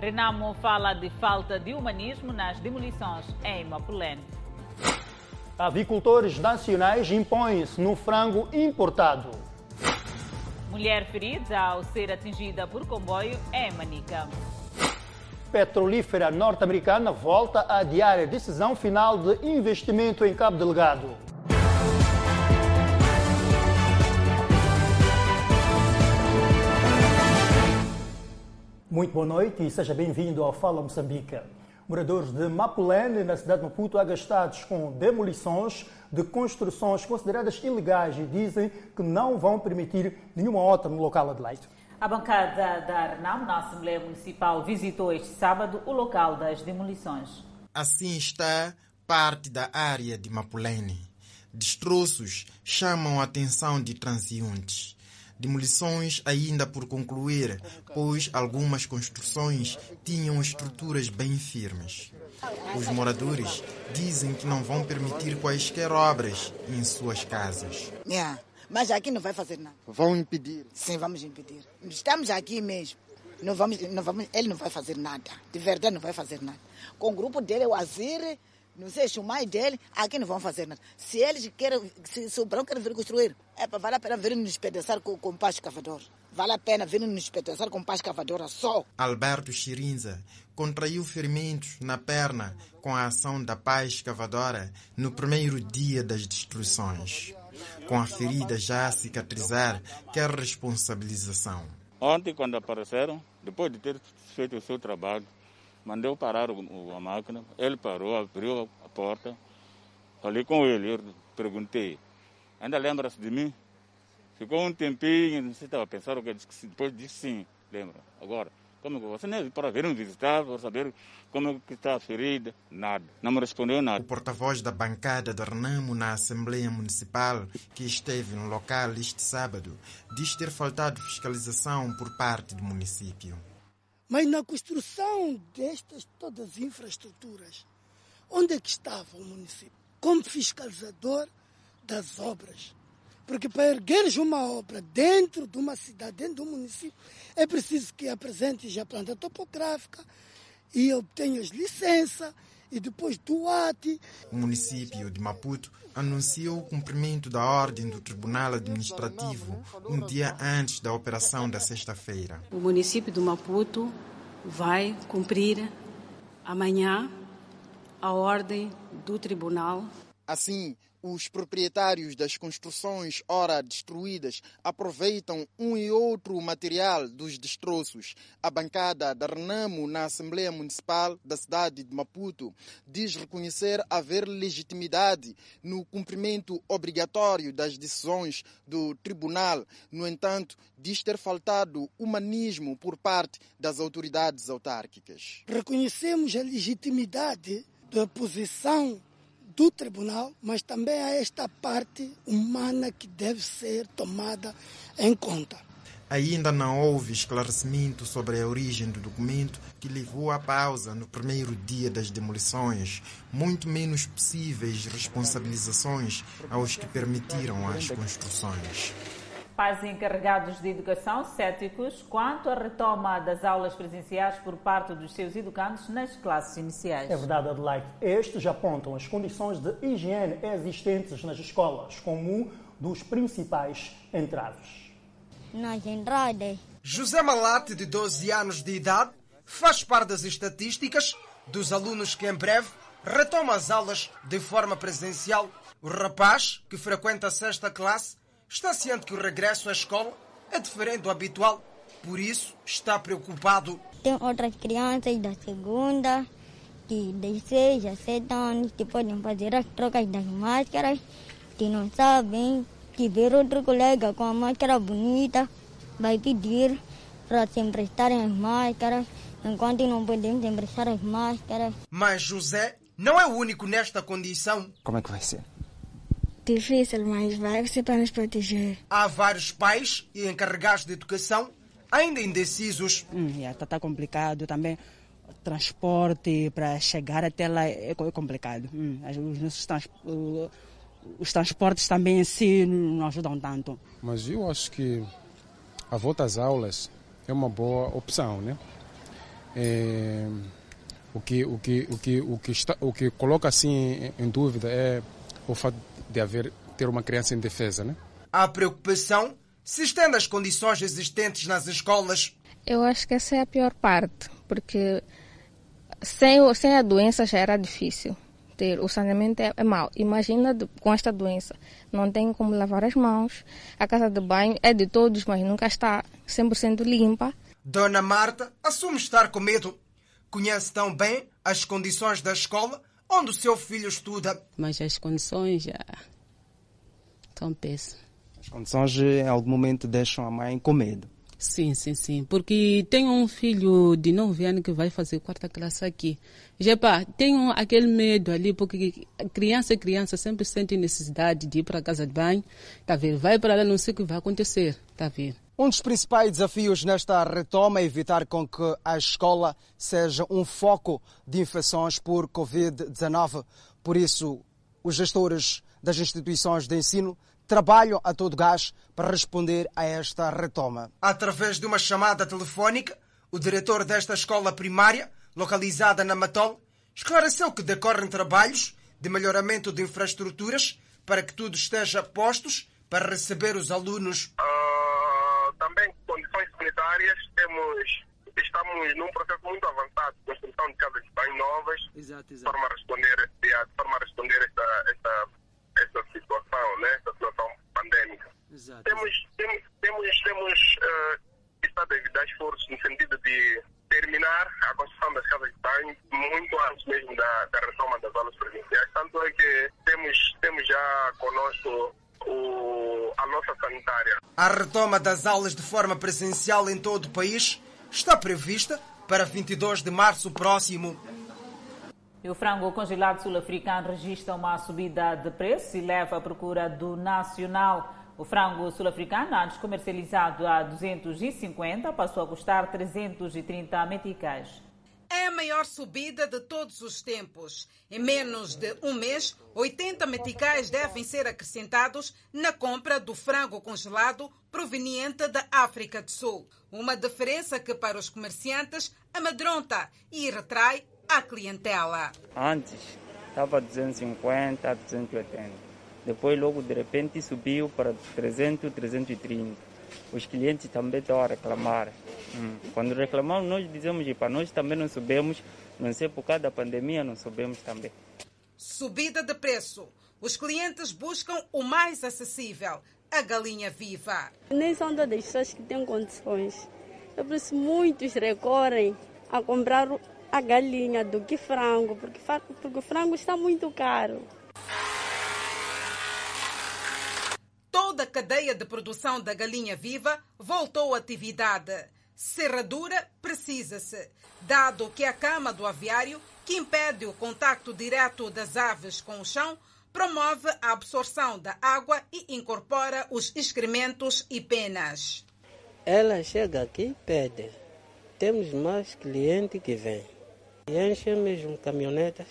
Renamo fala de falta de humanismo nas demolições em Mapulene. Avicultores nacionais impõem-se no frango importado. Mulher ferida ao ser atingida por comboio em Manica. Petrolífera norte-americana volta a adiar a decisão final de investimento em Cabo Delgado. Muito boa noite e seja bem-vindo ao Fala Moçambique. Moradores de Mapulene, na cidade de Maputo, agastados com demolições de construções consideradas ilegais e dizem que não vão permitir nenhuma outra no local Adelaide. A bancada da Arnam, na Assembleia Municipal, visitou este sábado o local das demolições. Assim está parte da área de Mapulene. Destroços chamam a atenção de transeuntes. Demolições ainda por concluir, pois algumas construções tinham estruturas bem firmes. Os moradores dizem que não vão permitir quaisquer obras em suas casas. Yeah. Mas aqui não vai fazer nada. Vão impedir? Sim, vamos impedir. Estamos aqui mesmo. Não vamos, não vamos, ele não vai fazer nada. De verdade, não vai fazer nada. Com o grupo dele, o Azir, não sei, o mais dele, aqui não vão fazer nada. Se eles querem, se, se o Brão quer vir construir, é para vale a pena vir nos pedaçar com, com paz cavador. Vale a pena vir nos pedaçar com paz cavadora só. Alberto Chirinza contraiu ferimentos na perna com a ação da paz cavadora no primeiro dia das destruições. Com a ferida já a cicatrizar, quer responsabilização. Ontem, quando apareceram, depois de ter feito o seu trabalho, mandei parar o, a máquina, ele parou, abriu a porta, falei com ele, eu perguntei, ainda lembra-se de mim? Ficou um tempinho, não sei se estava pensando, depois disse sim, lembra. Agora, como você nem para vir me visitar, para saber como que está a ferida, nada. Não me respondeu nada. O porta-voz da bancada do Renamo na Assembleia Municipal, que esteve no local este sábado, diz ter faltado fiscalização por parte do município. Mas na construção destas todas as infraestruturas, onde é que estava o município? Como fiscalizador das obras. Porque para ergueres uma obra dentro de uma cidade, dentro de um município, é preciso que apresentes a planta topográfica e obtenhas licença e depois do ATI. O município de Maputo anunciou o cumprimento da ordem do Tribunal Administrativo um dia antes da operação da sexta-feira. O município de Maputo vai cumprir amanhã a ordem do tribunal. Assim, os proprietários das construções ora destruídas aproveitam um e outro material dos destroços. A bancada da Renamo na Assembleia Municipal da cidade de Maputo diz reconhecer haver legitimidade no cumprimento obrigatório das decisões do tribunal. No entanto, diz ter faltado humanismo por parte das autoridades autárquicas. Reconhecemos a legitimidade da posição do tribunal, mas também há esta parte humana que deve ser tomada em conta. Ainda não houve esclarecimento sobre a origem do documento que levou à pausa no primeiro dia das demolições, muito menos possíveis responsabilizações aos que permitiram as construções. Pais encarregados de educação céticos quanto à retoma das aulas presenciais por parte dos seus educandos nas classes iniciais. É verdade, Adelaide. Estes apontam as condições de higiene existentes nas escolas como um dos principais entraves. Nas entradas. José Malate, de 12 anos de idade, faz parte das estatísticas dos alunos que em breve retomam as aulas de forma presencial. O rapaz, que frequenta a sexta classe, está ciente que o regresso à escola é diferente do habitual, por isso está preocupado. Tem outras crianças da segunda, que de 6 a 7 anos, que podem fazer as trocas das máscaras, que não sabem, que ver outro colega com a máscara bonita, vai pedir para se emprestarem as máscaras, enquanto não podemos emprestar as máscaras. Mas José não é o único nesta condição. Como é que vai ser? Difícil, mas vai ser para nos proteger. Há vários pais e encarregados de educação ainda indecisos. Hum, yeah, tá, complicado também. O transporte para chegar até lá é, é complicado. Hum, os, nossos trans, os transportes também em si não ajudam tanto. Mas eu acho que a volta às aulas é uma boa opção, né? É, o, que, o, que, o, que, o, que está, o que coloca assim em dúvida é o fato de haver ter uma criança em defesa. Né? A preocupação se estende às condições existentes nas escolas. Eu acho que essa é a pior parte, porque sem, sem a doença já era difícil ter. O saneamento é, é mau. Imagina de, com esta doença. Não tem como lavar as mãos. A casa de banho é de todos, mas nunca está 100% limpa. Dona Marta assume estar com medo. Conhece tão bem as condições da escola onde o seu filho estuda. Mas as condições já estão péssimas. As condições em algum momento deixam a mãe com medo. Sim, sim, sim. Porque tenho um filho de 9 anos que vai fazer quarta classe aqui. Já pá, tenho aquele medo ali, porque criança e criança sempre sentem necessidade de ir para a casa de banho. Tá vendo? Vai para lá, não sei o que vai acontecer. Tá vendo? Um dos principais desafios nesta retoma é evitar com que a escola seja um foco de infecções por Covid-19. Por isso, os gestores das instituições de ensino trabalham a todo gás para responder a esta retoma. Através de uma chamada telefónica, o diretor desta escola primária, localizada na Matol, esclareceu que decorrem trabalhos de melhoramento de infraestruturas para que tudo esteja postos para receber os alunos. Condições sanitárias, temos, estamos num processo muito avançado de construção de casas de banho novas, exato, exato. de forma a responder, de forma a responder esta, esta essa situação, né? essa situação pandêmica. Exato. Temos, temos, temos, temos uh, estado a evitar esforços no sentido de terminar a construção das casas de banho muito antes mesmo da, da retoma das aulas presenciais. Tanto é que temos, temos já conosco o, a nossa sanitária. A retoma das aulas de forma presencial em todo o país está prevista para 22 de março próximo. E o frango congelado sul-africano registra uma subida de preço e leva à procura do nacional. O frango sul-africano, antes comercializado a 250, passou a custar 330 meticais. É a maior subida de todos os tempos. Em menos de um mês, 80 meticais devem ser acrescentados na compra do frango congelado proveniente da África do Sul. Uma diferença que, para os comerciantes, amedronta e retrai a clientela. Antes estava 250, 280. Depois, logo de repente, subiu para 300, 330. Os clientes também estão a reclamar. Hum. Quando reclamamos, nós dizemos que para nós também não subimos, não sei por causa da pandemia, não subimos também. Subida de preço. Os clientes buscam o mais acessível, a galinha viva. Nem são todas as pessoas que têm condições. É por isso muitos recorrem a comprar a galinha do que frango, porque, porque o frango está muito caro. Toda a cadeia de produção da galinha viva voltou à atividade. Serradura precisa-se, dado que a cama do aviário, que impede o contacto direto das aves com o chão, promove a absorção da água e incorpora os excrementos e penas. Ela chega aqui e pede. Temos mais clientes que vêm. E enchem mesmo caminhonetas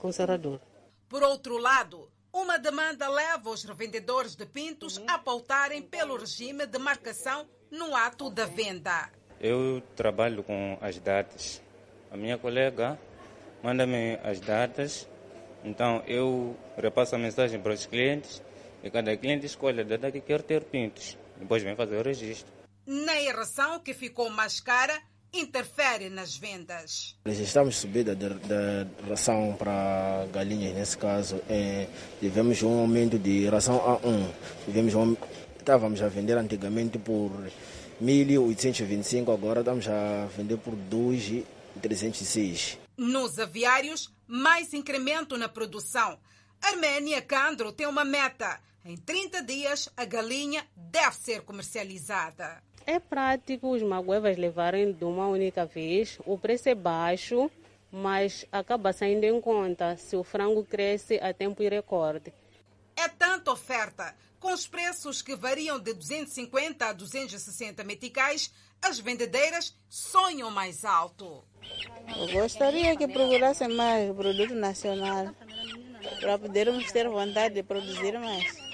com serradura. Por outro lado, uma demanda leva os revendedores de pintos a pautarem pelo regime de marcação no ato da venda. Eu trabalho com as datas. A minha colega manda-me as datas, então eu repasso a mensagem para os clientes e cada cliente escolhe a data que quer ter pintos. Depois vem fazer o registro. Na erração que ficou mais cara, interfere nas vendas. Registramos subida da ração para galinhas, nesse caso. É, tivemos um aumento de ração A1. Tivemos um, estávamos a vender antigamente por 1.825, agora estamos a vender por 2.306. Nos aviários, mais incremento na produção. Arménia Candro tem uma meta. Em 30 dias, a galinha deve ser comercializada. É prático os maguevas levarem de uma única vez, o preço é baixo, mas acaba saindo em conta se o frango cresce a tempo e recorde. É tanta oferta, com os preços que variam de 250 a 260 meticais, as vendedeiras sonham mais alto. Eu gostaria que procurassem mais produto nacional, para podermos ter vontade de produzir mais.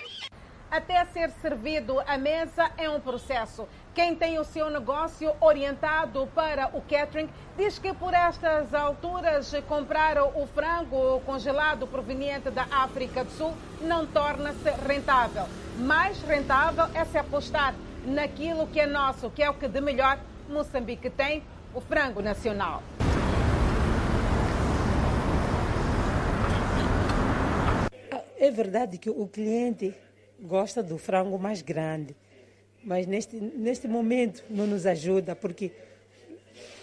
Até ser servido à mesa é um processo Quem tem o seu negócio orientado para o catering diz que por estas alturas comprar o frango congelado proveniente da África do Sul não torna-se rentável. Mais rentável é se apostar naquilo que é nosso, que é o que de melhor Moçambique tem, o frango nacional. É verdade que o cliente gosta do frango mais grande, mas neste, neste momento não nos ajuda, porque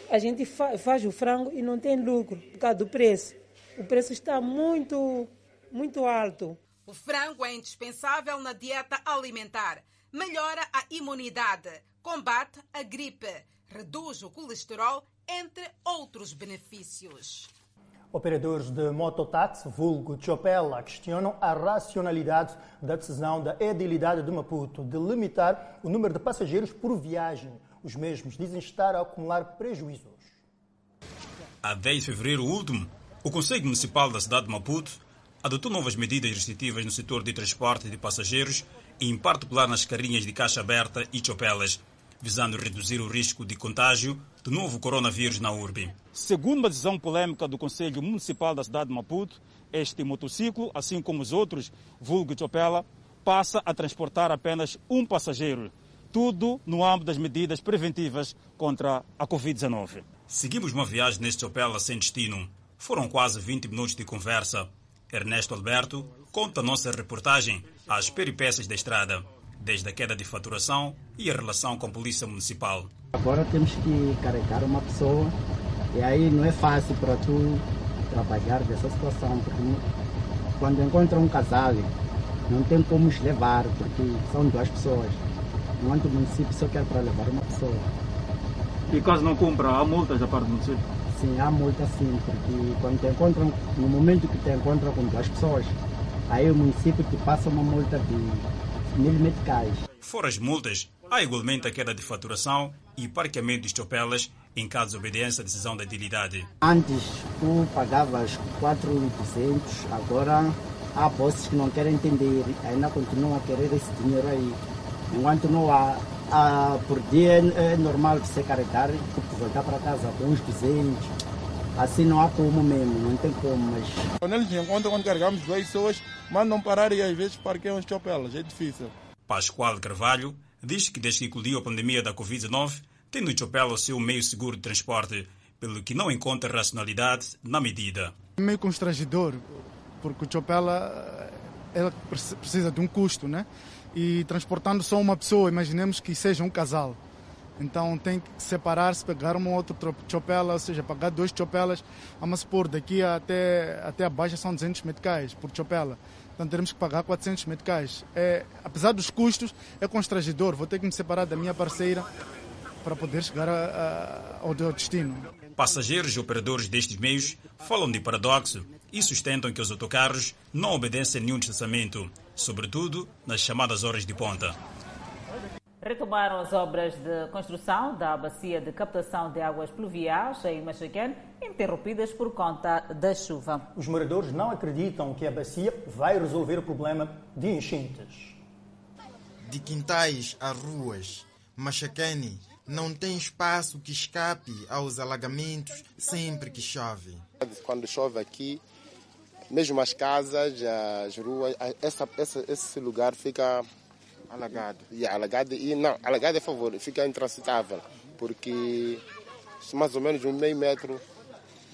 a gente fa faz o frango e não tem lucro por causa do preço. O preço está muito, muito alto. O frango é indispensável na dieta alimentar. Melhora a imunidade, combate a gripe, reduz o colesterol, entre outros benefícios. Operadores de mototáxi, vulgo Chopela, questionam a racionalidade da decisão da edilidade de Maputo de limitar o número de passageiros por viagem. Os mesmos dizem estar a acumular prejuízos. A 10 de fevereiro último, o Conselho Municipal da cidade de Maputo adotou novas medidas restritivas no setor de transporte de passageiros, em particular nas carrinhas de caixa aberta e chopelas, visando reduzir o risco de contágio do novo coronavírus na urbe. Segundo uma decisão polêmica do Conselho Municipal da cidade de Maputo, este motociclo, assim como os outros, vulgo Chopela, passa a transportar apenas um passageiro. Tudo no âmbito das medidas preventivas contra a Covid-19. Seguimos uma viagem neste Chopela sem destino. Foram quase 20 minutos de conversa. Ernesto Alberto conta a nossa reportagem às peripécias da estrada, desde a queda de faturação e a relação com a Polícia Municipal. Agora temos que carregar uma pessoa e aí não é fácil para tu trabalhar dessa situação, porque quando encontra um casal não tem como os levar, porque são duas pessoas. Enquanto o município só quer para levar uma pessoa. E caso não cumpra, há multas da parte do município? Sim, há multa sim, porque quando te encontram, no momento que te encontram com duas pessoas, aí o município te passa uma multa de mil meticais. Fora as multas, há igualmente a queda de faturação e parqueamento de chopelas em caso de obediência à decisão da utilidade. Antes tu pagavas 4,200, agora há postos que não querem entender, ainda continuam a querer esse dinheiro aí. Enquanto não há, há por dia é normal você carregar e voltar para casa com uns 200. Assim não há como mesmo, não tem como, mas... Quando eles encontram, quando carregamos duas pessoas, mandam parar e às vezes parqueiam os chopelas, é difícil. Pascoal Carvalho diz que desde que eclodiu a pandemia da Covid-19, tem no Chopela o seu meio seguro de transporte, pelo que não encontra racionalidade na medida. É meio constrangedor, porque o Chopela ela precisa de um custo, né? E transportando só uma pessoa, imaginemos que seja um casal. Então tem que separar-se, pegar um outro chopela, ou seja, pagar dois chopelas, vamos supor, daqui até, até a baixa são 200 meticais por chopela. Teremos que pagar 400 meticais. É, apesar dos custos, é constrangedor. Vou ter que me separar da minha parceira para poder chegar a, a, ao destino. Passageiros e operadores destes meios falam de paradoxo e sustentam que os autocarros não obedecem nenhum distanciamento, sobretudo nas chamadas horas de ponta. Retomaram as obras de construção da bacia de captação de águas pluviais em Machaquén, interrompidas por conta da chuva. Os moradores não acreditam que a bacia vai resolver o problema de enchentes. De quintais a ruas, Machaquene não tem espaço que escape aos alagamentos sempre que chove. Quando chove aqui, mesmo as casas, as ruas, essa, essa, esse lugar fica alagado. Yeah, alagado e não, alagado é favor, fica intransitável, porque mais ou menos um meio metro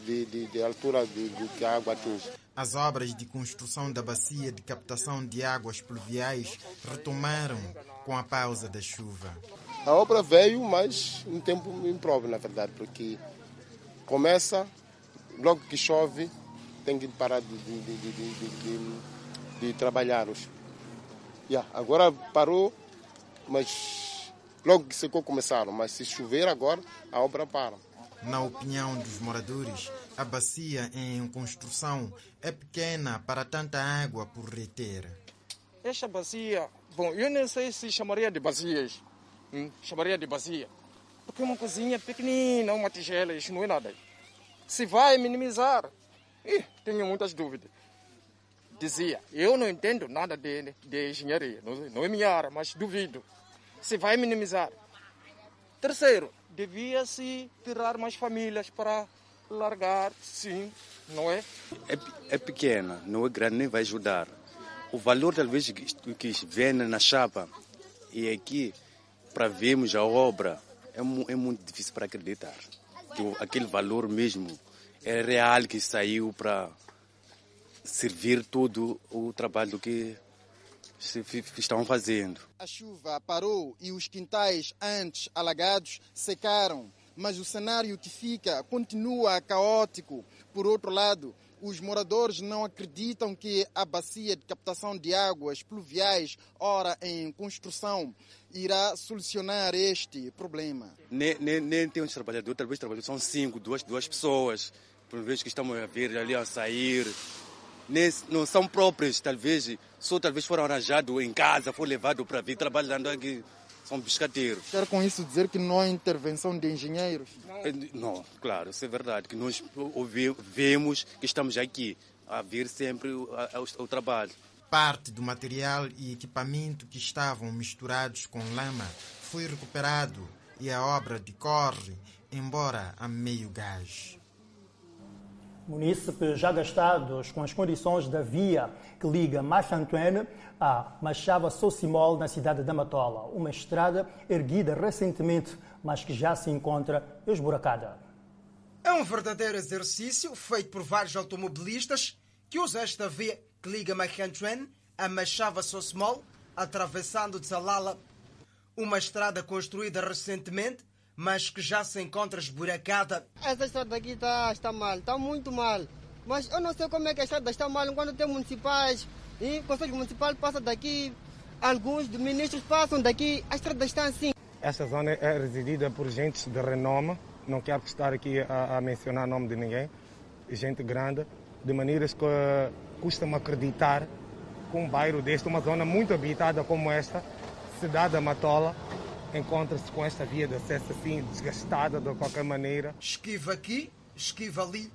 de, de, de altura do que a água atinge. As obras de construção da bacia de captação de águas pluviais retomaram com a pausa da chuva. A obra veio, mas em tempo impróprio, na verdade, porque começa, logo que chove, tem que parar de, de, de, de, de trabalhar. Yeah, agora parou, mas logo que secou começaram, mas se chover agora, a obra para. Na opinião dos moradores, a bacia em construção é pequena para tanta água por reter. Esta bacia, bom, eu não sei se chamaria de bacias, hum, chamaria de bacia, porque é uma cozinha pequenina, uma tigela, isso não é nada. Se vai minimizar, Ih, tenho muitas dúvidas. Dizia, eu não entendo nada de, de engenharia, não, não é minha área, mas duvido. Se vai minimizar, Terceiro, devia-se tirar mais famílias para largar, sim, não é? É, é pequena, não é grande, nem vai ajudar. O valor, talvez, que, vem na chapa e aqui, para vermos a obra, é, é muito difícil para acreditar. Que aquele valor mesmo é real que saiu para servir todo o trabalho que estão fazendo. A chuva parou e os quintais antes alagados secaram, mas o cenário que fica continua caótico. Por outro lado, os moradores não acreditam que a bacia de captação de águas pluviais, ora em construção, irá solucionar este problema. Nem, nem, nem tem uns trabalhadores, talvez trabalhadores são cinco, duas, duas pessoas, por vez que estamos a ver ali a sair. Não são próprios, talvez, só talvez foram arranjados em casa, foram levados para vir trabalhando aqui são biscateiros. Quer com isso dizer que não há intervenção de engenheiros? Não, claro, isso é verdade, que nós vemos que estamos aqui a ver sempre o, o, o trabalho. Parte do material e equipamento que estavam misturados com lama foi recuperado e a obra decorre, embora a meio gás. Munícipes já gastados com as condições da via que liga Marcha-Antoine a Machava-Sossimol, na cidade de Matola, uma estrada erguida recentemente, mas que já se encontra esburacada. É um verdadeiro exercício feito por vários automobilistas que usam esta via que liga Marcha-Antoine a Machava-Sossimol, atravessando Tzalala, uma estrada construída recentemente mas que já se encontra esburacada. Essa estrada aqui está, está mal, está muito mal. Mas eu não sei como é que a estrada está mal quando tem municipais e o Conselho Municipal passa daqui, alguns ministros passam daqui, a estrada está assim. Esta zona é residida por gente de renome, não quero estar aqui a, a mencionar o nome de ninguém, gente grande, de maneiras que custa-me acreditar que um bairro deste, uma zona muito habitada como esta, cidade da Matola, encontra-se com esta via de acesso assim desgastada de qualquer maneira. Esquiva aqui, esquiva ali,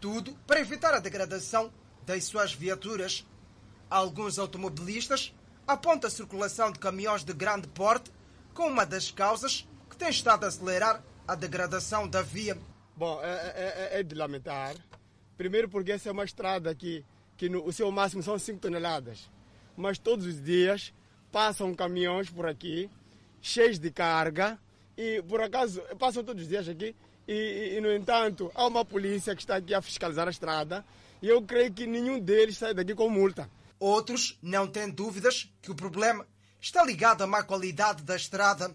tudo para evitar a degradação das suas viaturas. Alguns automobilistas apontam a circulação de caminhões de grande porte como uma das causas que tem estado a acelerar a degradação da via. Bom, é, é, é, é de lamentar. Primeiro porque essa é uma estrada que, que no, o seu máximo são 5 toneladas. Mas todos os dias passam caminhões por aqui cheios de carga e por acaso passam todos os dias aqui e, e, e, no entanto há uma polícia que está aqui a fiscalizar a estrada e eu creio que nenhum deles sai daqui com multa. Outros não têm dúvidas que o problema está ligado à má qualidade da estrada.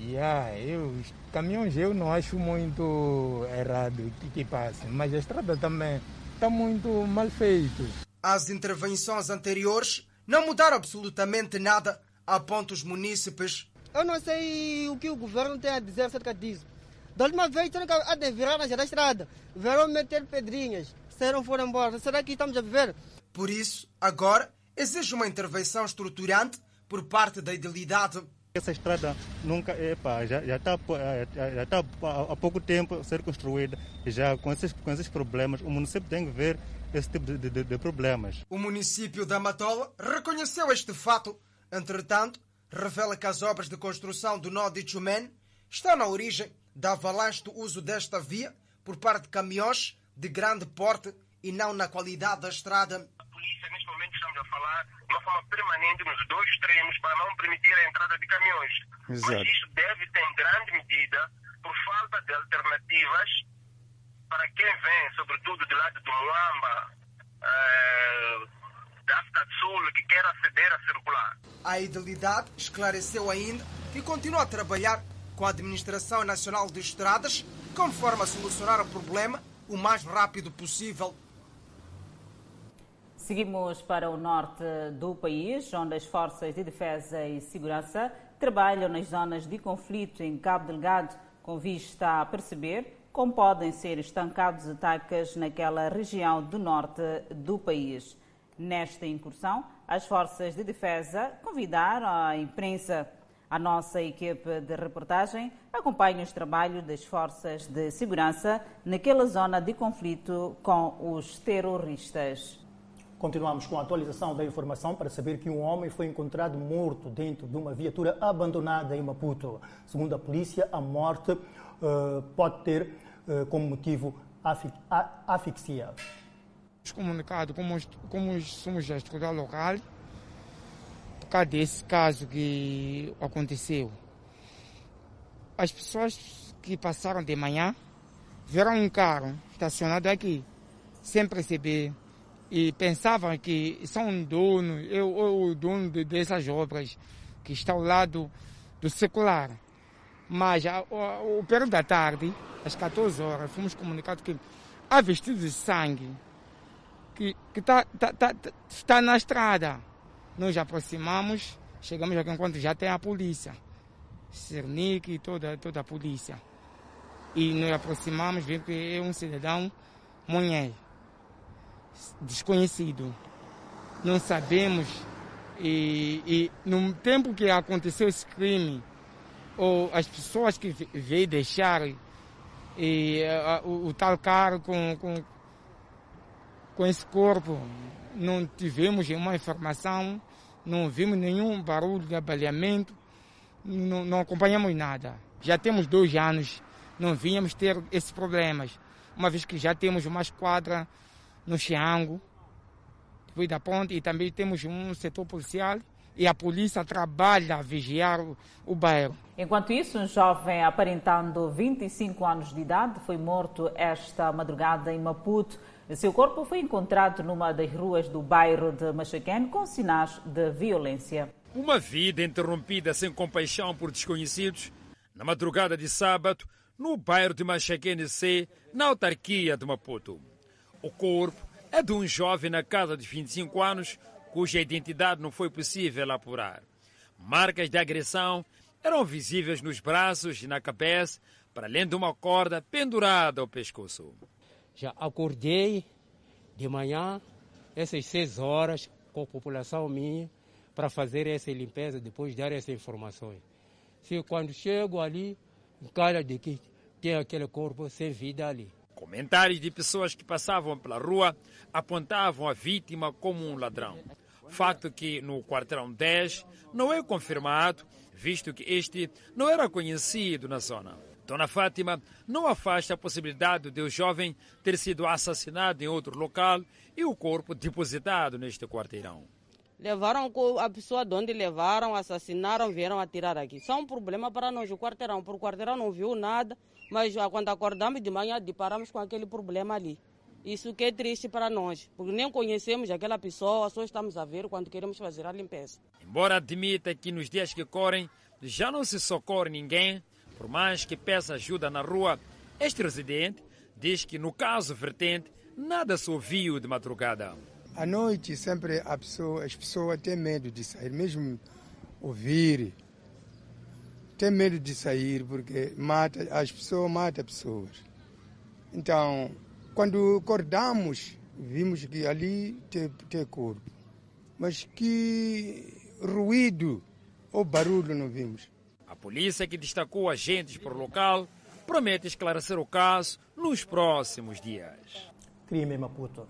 Yeah, eu, os caminhões eu não acho muito errado que, que passem, mas a estrada também está muito mal feita. As intervenções anteriores não mudaram absolutamente nada, apontam os munícipes eu não sei o que o governo tem a dizer acerca disso. Da última vez, tinham que virar na estrada, vieram meter pedrinhas, saíram foram embora. Será que estamos a viver? Por isso, agora, exige uma intervenção estruturante por parte da idealidade. Essa estrada nunca, epa, já, já está já está há pouco tempo a ser construída. Já com esses, com esses problemas, o município tem que ver esse tipo de, de, de problemas. O município da Matola reconheceu este fato. Entretanto, revela que as obras de construção do nó de Chumen estão na origem da avalanche do uso desta via por parte de caminhões de grande porte e não na qualidade da estrada. A polícia, neste momento, estamos a falar de uma forma permanente nos dois extremos para não permitir a entrada de caminhões. Exato. Mas isto deve ter, em grande medida, por falta de alternativas para quem vem, sobretudo do lado do Moamba, eh, da África do Sul, que quer aceder a circular. A Idilidade esclareceu ainda que continua a trabalhar com a Administração Nacional de Estradas conforme a solucionar o problema o mais rápido possível. Seguimos para o norte do país, onde as forças de defesa e segurança trabalham nas zonas de conflito em Cabo Delgado, com vista a perceber como podem ser estancados ataques naquela região do norte do país. Nesta incursão, as forças de defesa convidaram a imprensa. A nossa equipe de reportagem acompanha os trabalhos das forças de segurança naquela zona de conflito com os terroristas. Continuamos com a atualização da informação para saber que um homem foi encontrado morto dentro de uma viatura abandonada em Maputo. Segundo a polícia, a morte uh, pode ter uh, como motivo asfixia. Comunicado como, como somos a estrutura local, por causa desse caso que aconteceu, as pessoas que passaram de manhã viram um carro estacionado aqui, sem perceber, e pensavam que são dono, eu, eu o dono de, dessas obras que está ao lado do secular. Mas o, período da tarde, às 14 horas, fomos comunicados que há vestido de sangue que, que tá, tá, tá, está na estrada. Nos aproximamos, chegamos aqui enquanto já tem a polícia. Cernic e toda, toda a polícia. E nos aproximamos, vimos que é um cidadão mulher, desconhecido. Não sabemos. E, e no tempo que aconteceu esse crime, ou as pessoas que veio deixar e, a, o, o, tal carro com, com, com esse corpo, não tivemos nenhuma informação, não vimos nenhum barulho de abaleamento não, não acompanhamos nada. Já temos dois anos, não vínhamos ter esses problemas, uma vez que já temos uma esquadra no Xiango, depois da ponte, e também temos um setor policial e a polícia trabalha a vigiar o, o bairro. Enquanto isso, um jovem aparentando 25 anos de idade foi morto esta madrugada em Maputo. Seu corpo foi encontrado numa das ruas do bairro de Machaquén com sinais de violência. Uma vida interrompida sem compaixão por desconhecidos, na madrugada de sábado, no bairro de Machaquene C, na autarquia de Maputo. O corpo é de um jovem na casa de 25 anos, cuja identidade não foi possível apurar. Marcas de agressão eram visíveis nos braços e na cabeça, para além de uma corda pendurada ao pescoço. Já acordei de manhã, essas seis horas, com a população minha, para fazer essa limpeza, depois dar essas informações. Se quando chego ali, cara de que tem aquele corpo sem vida ali. Comentários de pessoas que passavam pela rua apontavam a vítima como um ladrão. Facto que no quarteirão 10 não é confirmado, visto que este não era conhecido na zona. Dona Fátima não afasta a possibilidade de o jovem ter sido assassinado em outro local e o corpo depositado neste quarteirão. Levaram a pessoa de onde levaram, assassinaram, vieram atirar aqui. Só um problema para nós, o quarteirão. Por o quarteirão não viu nada, mas quando acordamos de manhã, deparamos com aquele problema ali. Isso que é triste para nós, porque nem conhecemos aquela pessoa, só estamos a ver quando queremos fazer a limpeza. Embora admita que nos dias que correm já não se socorre ninguém, por mais que peça ajuda na rua, este residente diz que no caso vertente, nada se ouviu de madrugada. À noite, sempre pessoa, as pessoas têm medo de sair, mesmo ouvir. Tem medo de sair porque mata, as pessoas matam pessoas. Então, quando acordamos, vimos que ali tem, tem corpo. Mas que ruído ou barulho não vimos. A polícia, que destacou agentes por local, promete esclarecer o caso nos próximos dias. Crime Maputo.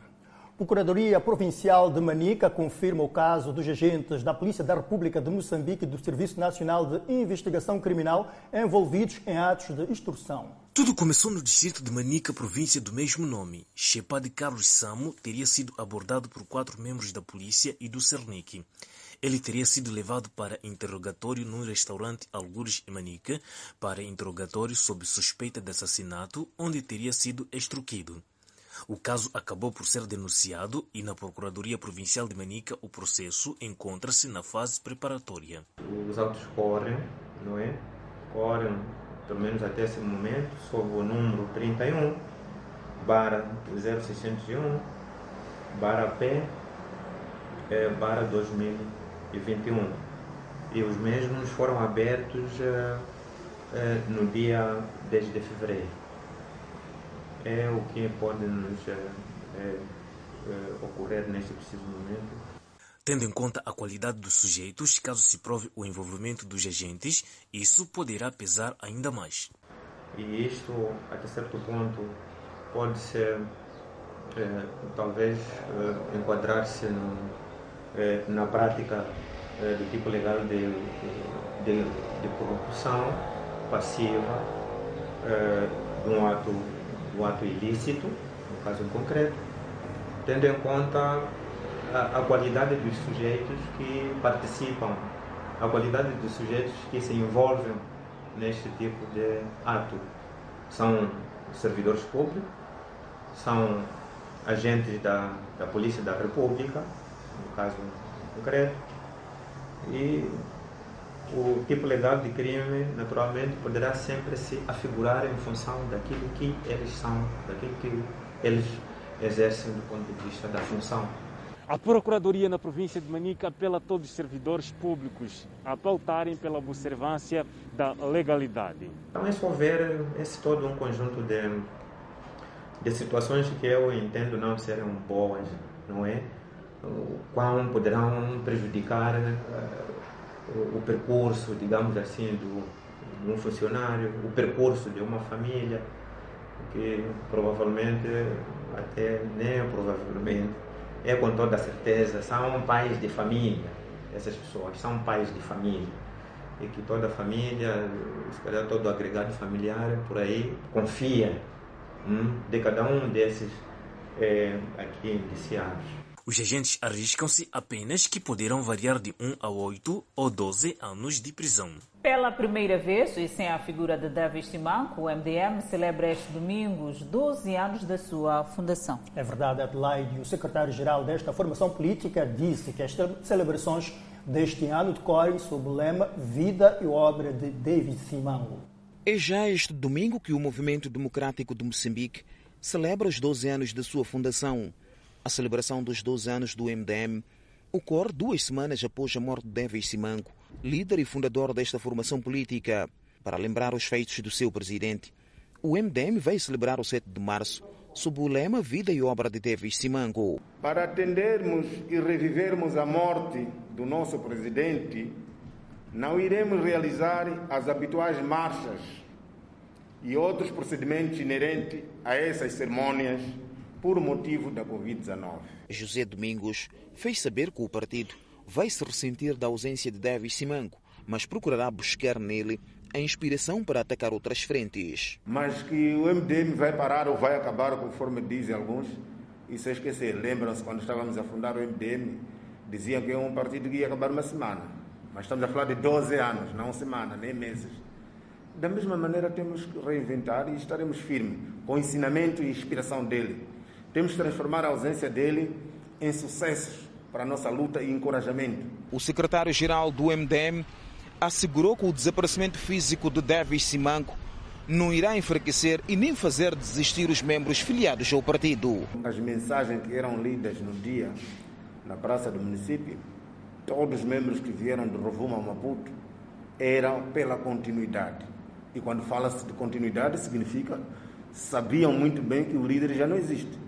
Procuradoria Provincial de Manica confirma o caso dos agentes da Polícia da República de Moçambique e do Serviço Nacional de Investigação Criminal envolvidos em atos de extorsão. Tudo começou no distrito de Manica, província do mesmo nome. Shepard Carlos Samo teria sido abordado por quatro membros da polícia e do Cernic. Ele teria sido levado para interrogatório num restaurante Algures Manica, para interrogatório sob suspeita de assassinato, onde teria sido extruquido. O caso acabou por ser denunciado e na Procuradoria Provincial de Manica o processo encontra-se na fase preparatória. Os autos correm, não é? Correm, pelo menos até esse momento, sob o número 31, barra 0601, barra P, é, barra 2021. E os mesmos foram abertos é, é, no dia 10 de fevereiro é o que pode nos é, é, ocorrer neste preciso momento. Tendo em conta a qualidade dos sujeitos, caso se prove o envolvimento dos agentes, isso poderá pesar ainda mais. E isto, até certo ponto, pode ser eh, talvez eh, enquadrar-se eh, na prática eh, do tipo legal de, de, de corrupção passiva eh, de, um ato, um ato ilícito, no caso concreto, tendo em conta a, a qualidade dos sujeitos que participam, a qualidade dos sujeitos que se envolvem neste tipo de ato. São servidores públicos, são agentes da, da Polícia da República, no caso concreto, e o tipo legal de crime, naturalmente, poderá sempre se afigurar em função daquilo que eles são, daquilo que eles exercem do ponto de vista da função. A Procuradoria na província de Manica apela a todos os servidores públicos a pautarem pela observância da legalidade. Então é só ver esse todo um conjunto de, de situações que eu entendo não serem boas, não é? O quão poderão prejudicar uh, o percurso, digamos assim, do, de um funcionário, o percurso de uma família, que provavelmente, até nem provavelmente, é com toda certeza, são pais de família, essas pessoas são pais de família. E que toda a família, se calhar todo o agregado familiar por aí, confia hum, de cada um desses é, aqui indiciados. Os agentes arriscam-se apenas que poderão variar de 1 a 8 ou 12 anos de prisão. Pela primeira vez, e sem a figura de David Simanco, o MDM celebra este domingo os 12 anos da sua fundação. É verdade, Adelaide. O secretário-geral desta formação política disse que as celebrações deste ano decorrem sob o lema Vida e Obra de David Simanco. É já este domingo que o Movimento Democrático de Moçambique celebra os 12 anos da sua fundação. A celebração dos 12 anos do MDM ocorre duas semanas após a morte de David Simanco, líder e fundador desta formação política. Para lembrar os feitos do seu presidente, o MDM vai celebrar o 7 de março sob o lema Vida e Obra de David Simanco. Para atendermos e revivermos a morte do nosso presidente, não iremos realizar as habituais marchas e outros procedimentos inerentes a essas cerimônias por motivo da Covid-19. José Domingos fez saber que o partido vai se ressentir da ausência de David Simanco, mas procurará buscar nele a inspiração para atacar outras frentes. Mas que o MDM vai parar ou vai acabar, conforme dizem alguns, isso é esquecer. Lembram-se quando estávamos a fundar o MDM, diziam que é um partido que ia acabar uma semana. Mas estamos a falar de 12 anos, não semana, nem meses. Da mesma maneira, temos que reinventar e estaremos firmes com o ensinamento e inspiração dele. Temos que transformar a ausência dele em sucessos para a nossa luta e encorajamento. O secretário-geral do MDM assegurou que o desaparecimento físico de Davis Simanco não irá enfraquecer e nem fazer desistir os membros filiados ao partido. As mensagens que eram lidas no dia na praça do município, todos os membros que vieram de Rovuma ao Maputo eram pela continuidade. E quando fala-se de continuidade, significa sabiam muito bem que o líder já não existe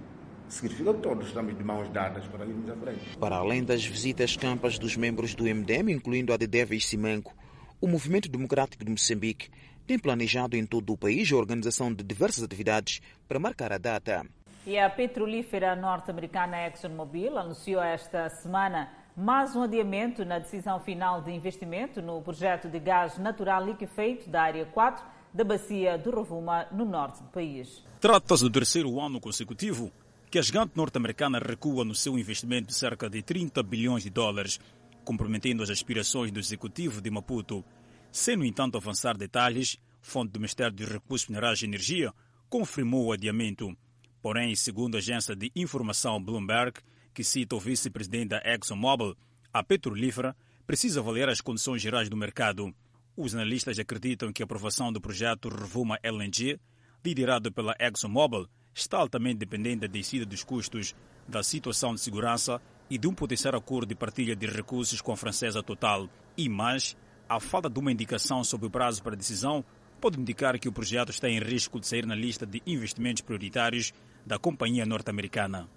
significa que todos estamos de mãos dadas para irmos à frente. Para além das visitas campas dos membros do MDM, incluindo a de Devis Simanco, o Movimento Democrático de Moçambique tem planejado em todo o país a organização de diversas atividades para marcar a data. E a petrolífera norte-americana ExxonMobil anunciou esta semana mais um adiamento na decisão final de investimento no projeto de gás natural liquefeito da Área 4 da Bacia do Rovuma, no norte do país. Trata-se do terceiro ano consecutivo que a gigante norte-americana recua no seu investimento de cerca de 30 bilhões de dólares, comprometendo as aspirações do executivo de Maputo. Sem, no entanto, avançar detalhes, fonte do Ministério dos Recursos Minerais e Energia confirmou o adiamento. Porém, segundo a agência de informação Bloomberg, que cita o vice-presidente da ExxonMobil, a petrolífera precisa avaliar as condições gerais do mercado. Os analistas acreditam que a aprovação do projeto Revuma LNG, liderado pela ExxonMobil, está altamente dependente da descida dos custos, da situação de segurança e de um potencial acordo de partilha de recursos com a francesa Total. E mais, a falta de uma indicação sobre o prazo para decisão pode indicar que o projeto está em risco de sair na lista de investimentos prioritários da companhia norte-americana.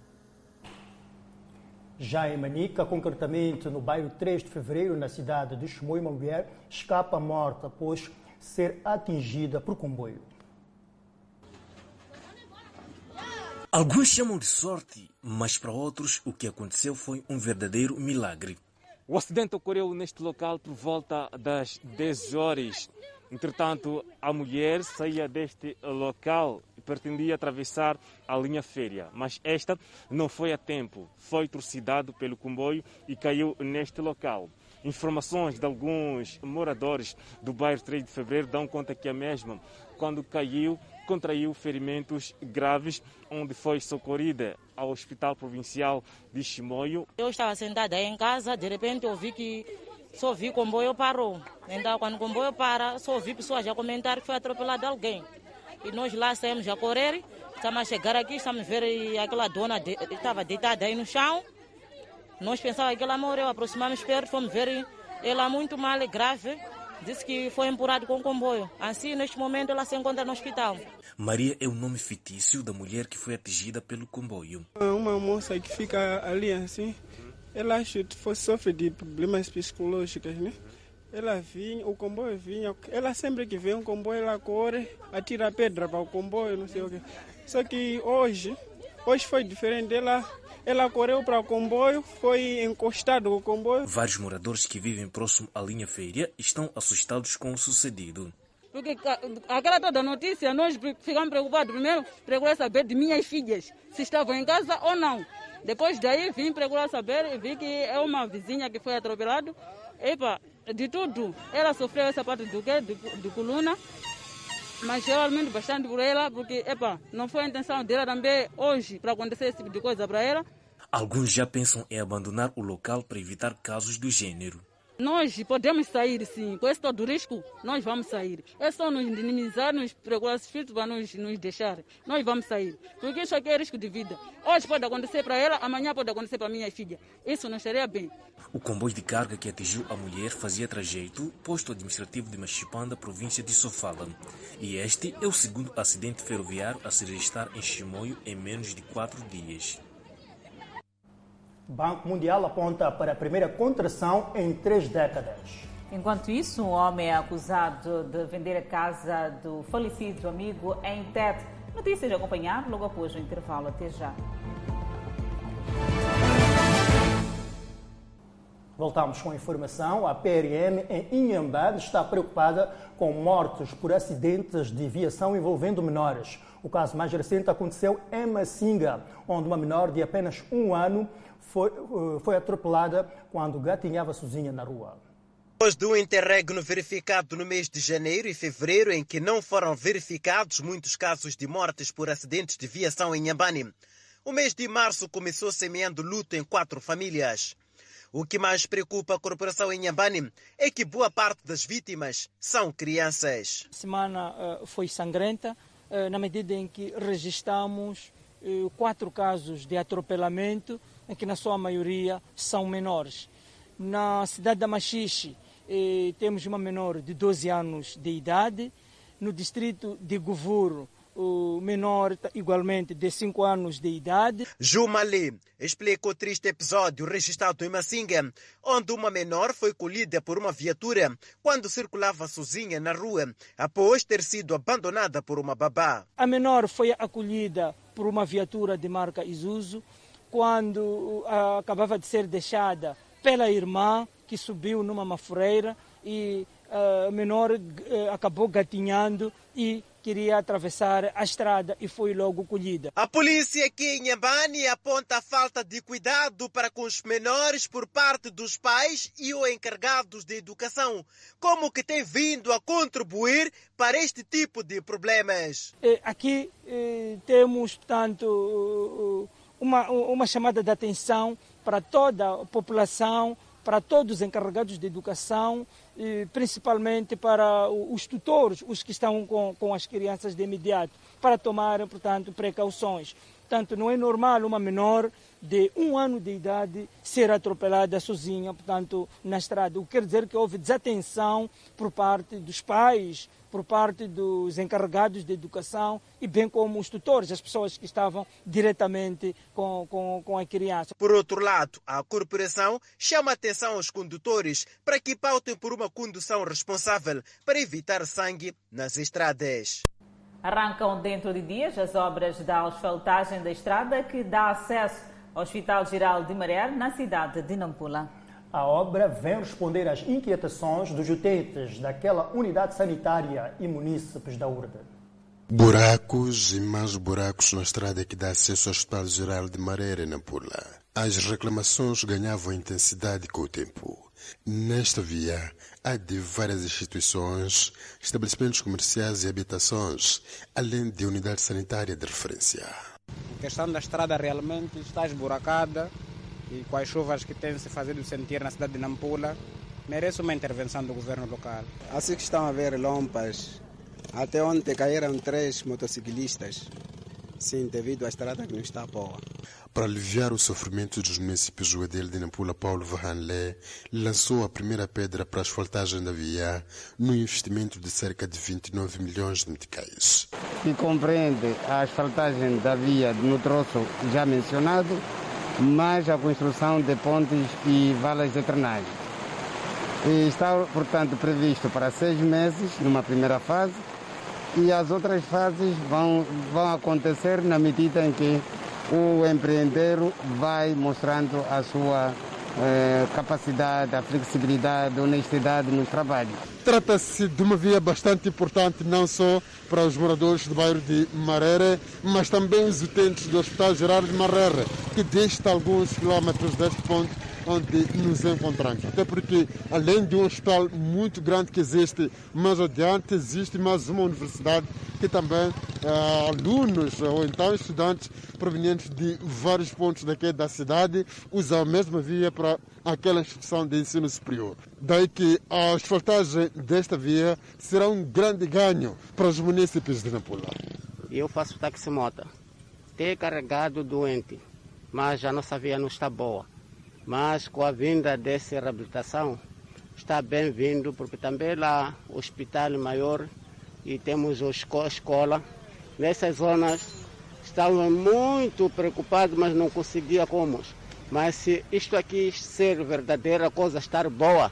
Já em Manica, concretamente no bairro 3 de Fevereiro, na cidade de Chimoio, uma mulher escapa morta após ser atingida por comboio. Alguns chamam de sorte, mas para outros o que aconteceu foi um verdadeiro milagre. O acidente ocorreu neste local por volta das 10 horas. Entretanto, a mulher saía deste local e pretendia atravessar a linha férrea, mas esta não foi a tempo. Foi torcidado pelo comboio e caiu neste local. Informações de alguns moradores do bairro 3 de Fevereiro dão conta que a mesma, quando caiu, contraiu ferimentos graves, onde foi socorrida ao Hospital Provincial de Chimoio. Eu estava sentada em casa, de repente eu vi que só vi comboio parou. Então, quando o comboio para, só vi pessoas já comentar que foi atropelado alguém. E nós lá saímos a correr, estamos a chegar aqui, estamos a ver aquela dona de, estava deitada aí no chão. Nós pensávamos que ela morreu, aproximamos perto, fomos ver ela muito mal, grave. Disse que foi empurrado com o comboio. Assim, neste momento, ela se encontra no hospital. Maria é o nome fictício da mulher que foi atingida pelo comboio. Uma moça que fica ali assim, ela acho que foi sofre de problemas psicológicos, né? Ela vinha, o comboio vinha, ela sempre que vem um comboio, ela corre, atira pedra para o comboio, não sei o quê. Só que hoje, hoje foi diferente. Ela, ela correu para o comboio, foi encostado o comboio. Vários moradores que vivem próximo à linha férrea estão assustados com o sucedido. Porque aquela toda notícia, nós ficamos preocupados. Primeiro, procurar saber de minhas filhas, se estavam em casa ou não. Depois daí, vim procurar saber e vi que é uma vizinha que foi atropelada. Epa, de tudo. Ela sofreu essa parte do quê? De, de coluna. Mas eu lamento bastante por ela, porque, epa, não foi a intenção dela também hoje para acontecer esse tipo de coisa para ela. Alguns já pensam em abandonar o local para evitar casos do gênero. Nós podemos sair, sim. Com esse todo risco, nós vamos sair. É só nos minimizar, nos procurar os filhos para nos, nos deixar. Nós vamos sair. Porque isso aqui é risco de vida. Hoje pode acontecer para ela, amanhã pode acontecer para minha filha. Isso não estaria bem. O comboio de carga que atingiu a mulher fazia trajeto posto administrativo de Machipanda, província de Sofala. E este é o segundo acidente ferroviário a se registrar em Chimoio em menos de quatro dias. Banco Mundial aponta para a primeira contração em três décadas. Enquanto isso, um homem é acusado de vender a casa do falecido amigo em Tete. Notícias a acompanhar logo após o intervalo. Até já. Voltamos com a informação. A PRM em Inhambane está preocupada com mortes por acidentes de viação envolvendo menores. O caso mais recente aconteceu em Massinga, onde uma menor de apenas um ano foi, foi atropelada quando gatinhava sozinha na rua. Depois do interregno verificado no mês de janeiro e fevereiro, em que não foram verificados muitos casos de mortes por acidentes de viação em Nhambane, o mês de março começou semeando luto em quatro famílias. O que mais preocupa a corporação em Nhambane é que boa parte das vítimas são crianças. A semana uh, foi sangrenta, uh, na medida em que registramos quatro casos de atropelamento, que na sua maioria são menores. Na cidade da Machixe, eh, temos uma menor de 12 anos de idade. No distrito de Govuro, o menor igualmente de 5 anos de idade. Jumali explica o triste episódio registrado em Massinga, onde uma menor foi colhida por uma viatura quando circulava sozinha na rua, após ter sido abandonada por uma babá. A menor foi acolhida por uma viatura de marca Isuzu quando uh, acabava de ser deixada pela irmã que subiu numa mafureira e uh, a menor uh, acabou gatinhando e queria atravessar a estrada e foi logo colhida. A polícia aqui em Nhambane aponta a falta de cuidado para com os menores por parte dos pais e ou encarregados de educação, como que tem vindo a contribuir para este tipo de problemas. Aqui eh, temos, portanto, uma, uma chamada de atenção para toda a população, para todos os encarregados de educação, principalmente para os tutores, os que estão com, com as crianças de imediato, para tomarem, portanto, precauções. Portanto, não é normal uma menor de um ano de idade ser atropelada sozinha, portanto, na estrada. O que quer dizer que houve desatenção por parte dos pais, por parte dos encarregados de educação e bem como os tutores, as pessoas que estavam diretamente com, com, com a criança. Por outro lado, a corporação chama a atenção aos condutores para que pautem por uma condução responsável para evitar sangue nas estradas. Arrancam dentro de dias as obras da asfaltagem da estrada que dá acesso ao Hospital Geral de Maré, na cidade de Nampula. A obra vem responder às inquietações dos utentes daquela unidade sanitária e munícipes da URDA. Buracos e mais buracos na estrada que dá acesso ao Hospital Geral de Mareira, em Nampula. As reclamações ganhavam intensidade com o tempo. Nesta via, há de várias instituições, estabelecimentos comerciais e habitações, além de unidade sanitária de referência. A questão da estrada realmente está esburacada e com as chuvas que têm se fazido sentir na cidade de Nampula, merece uma intervenção do governo local. Assim que estão a ver lompas, até ontem caíram três motociclistas, sim, devido à estrada que não está boa. Para aliviar o sofrimento dos municípios, o edil de Nampula, Paulo Vahanle, lançou a primeira pedra para a asfaltagem da via, num investimento de cerca de 29 milhões de meticais. Que compreende a asfaltagem da via no troço já mencionado, mais a construção de pontes e valas eternais. E está, portanto, previsto para seis meses, numa primeira fase, e as outras fases vão, vão acontecer na medida em que o empreendedor vai mostrando a sua capacidade, a flexibilidade, a honestidade nos trabalhos. Trata-se de uma via bastante importante não só para os moradores do bairro de Marere, mas também os utentes do Hospital Geral de Marere, que dista alguns quilómetros deste ponto onde nos encontramos. Até porque, além de um hospital muito grande que existe mais adiante, existe mais uma universidade que também eh, alunos ou então estudantes provenientes de vários pontos daqui da cidade usam a mesma via para aquela instituição de ensino superior. Daí que a asfaltagem desta via será um grande ganho para os municípios de Nampula. Eu faço taximota. Ter carregado doente, mas a nossa via não está boa. Mas com a vinda dessa reabilitação, está bem-vindo, porque também lá o hospital maior e temos a escola. Nessas zonas estavam muito preocupados, mas não conseguia como. Mas se isto aqui ser verdadeira coisa, estar boa,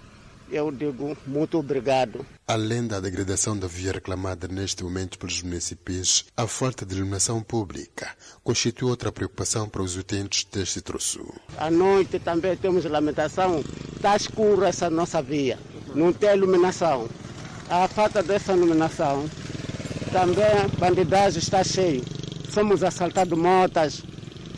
eu digo muito obrigado. Além da degradação da via reclamada neste momento pelos municípios, a falta de iluminação pública constitui outra preocupação para os utentes deste troço. À noite também temos lamentação, está escura essa nossa via, não tem iluminação. A falta dessa iluminação, também a bandidagem está cheia. Somos assaltados motas,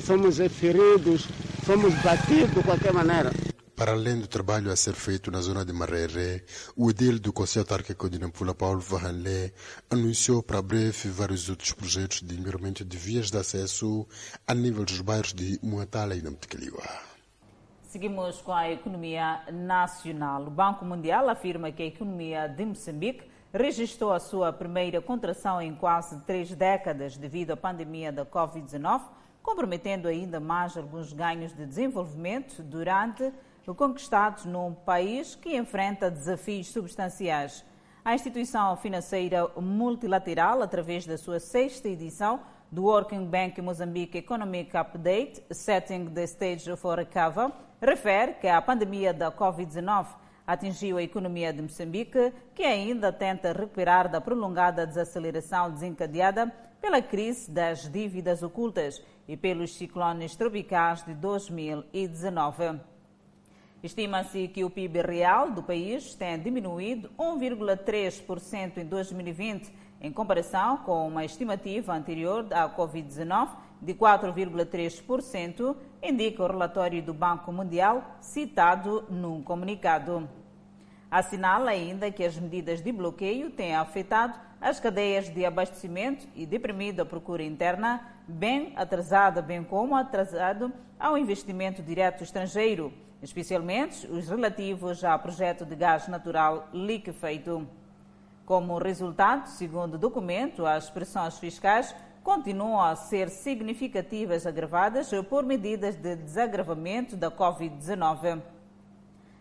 somos feridos, somos batidos de qualquer maneira. Para além do trabalho a ser feito na zona de Marere, o edil do Conselho Autárquico de Nampula, Paulo Vahanle, anunciou para breve vários outros projetos de melhoramento de vias de acesso a nível dos bairros de Muatala e Namtekeliwa. Seguimos com a economia nacional. O Banco Mundial afirma que a economia de Moçambique registrou a sua primeira contração em quase três décadas devido à pandemia da Covid-19, comprometendo ainda mais alguns ganhos de desenvolvimento durante conquistados num país que enfrenta desafios substanciais. A instituição financeira multilateral, através da sua sexta edição do Working Bank Mozambique Economic Update, Setting the Stage for Recovery, refere que a pandemia da Covid-19 atingiu a economia de Moçambique, que ainda tenta recuperar da prolongada desaceleração desencadeada pela crise das dívidas ocultas e pelos ciclones tropicais de 2019. Estima-se que o PIB real do país tenha diminuído 1,3% em 2020, em comparação com uma estimativa anterior à Covid-19 de 4,3%, indica o relatório do Banco Mundial, citado num comunicado. Assinala ainda que as medidas de bloqueio têm afetado as cadeias de abastecimento e deprimido a procura interna, bem atrasada, bem como atrasado ao investimento direto estrangeiro especialmente os relativos ao projeto de gás natural liquefeito. Como resultado, segundo o documento, as pressões fiscais continuam a ser significativas agravadas por medidas de desagravamento da Covid-19.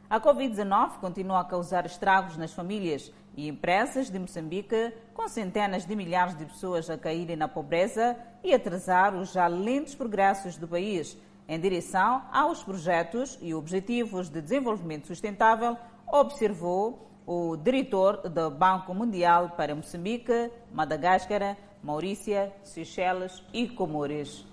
A Covid-19 continua a causar estragos nas famílias e empresas de Moçambique, com centenas de milhares de pessoas a caírem na pobreza e atrasar os já lentos progressos do país em direção aos projetos e objetivos de desenvolvimento sustentável, observou o diretor do Banco Mundial para Moçambique, Madagascar, Maurícia, Seychelles e Comores.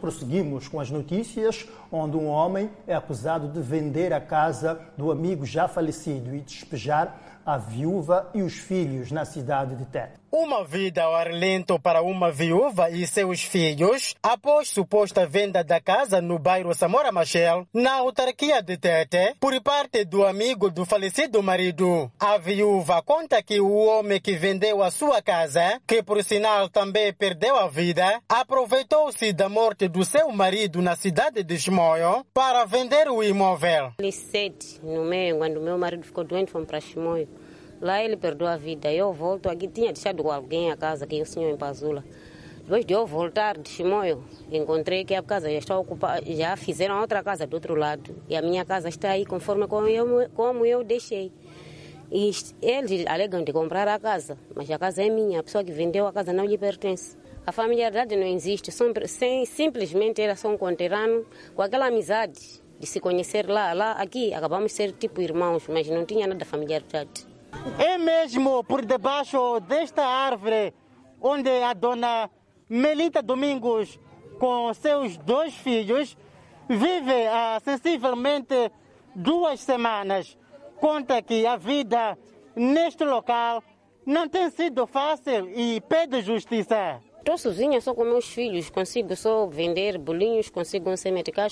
Prosseguimos com as notícias, onde um homem é acusado de vender a casa do amigo já falecido e despejar a viúva e os filhos na cidade de Tete. Uma vida ao ar lento para uma viúva e seus filhos após suposta venda da casa no bairro Samora Machel, na autarquia de Tete, por parte do amigo do falecido marido. A viúva conta que o homem que vendeu a sua casa, que por sinal também perdeu a vida, aproveitou-se da morte do seu marido na cidade de Chimoio para vender o imóvel. No meio, quando meu marido ficou doente, fomos para Chimoio. Lá ele perdeu a vida. Eu volto aqui, tinha deixado alguém a casa, que é o senhor em Pazula. Depois de eu voltar de Chimoio, encontrei que a casa já está ocupada, já fizeram outra casa do outro lado. E a minha casa está aí conforme como eu, como eu deixei. E eles alegam de comprar a casa, mas a casa é minha, a pessoa que vendeu a casa não lhe pertence. A familiaridade não existe, sem, simplesmente eles são conterrano com aquela amizade de se conhecer lá. Lá, aqui, acabamos de ser tipo irmãos, mas não tinha nada de familiaridade. É mesmo por debaixo desta árvore onde a dona Melita Domingos, com seus dois filhos, vive há sensivelmente duas semanas. Conta que a vida neste local não tem sido fácil e pede justiça. Estou sozinha só com meus filhos, consigo só vender bolinhos, consigo um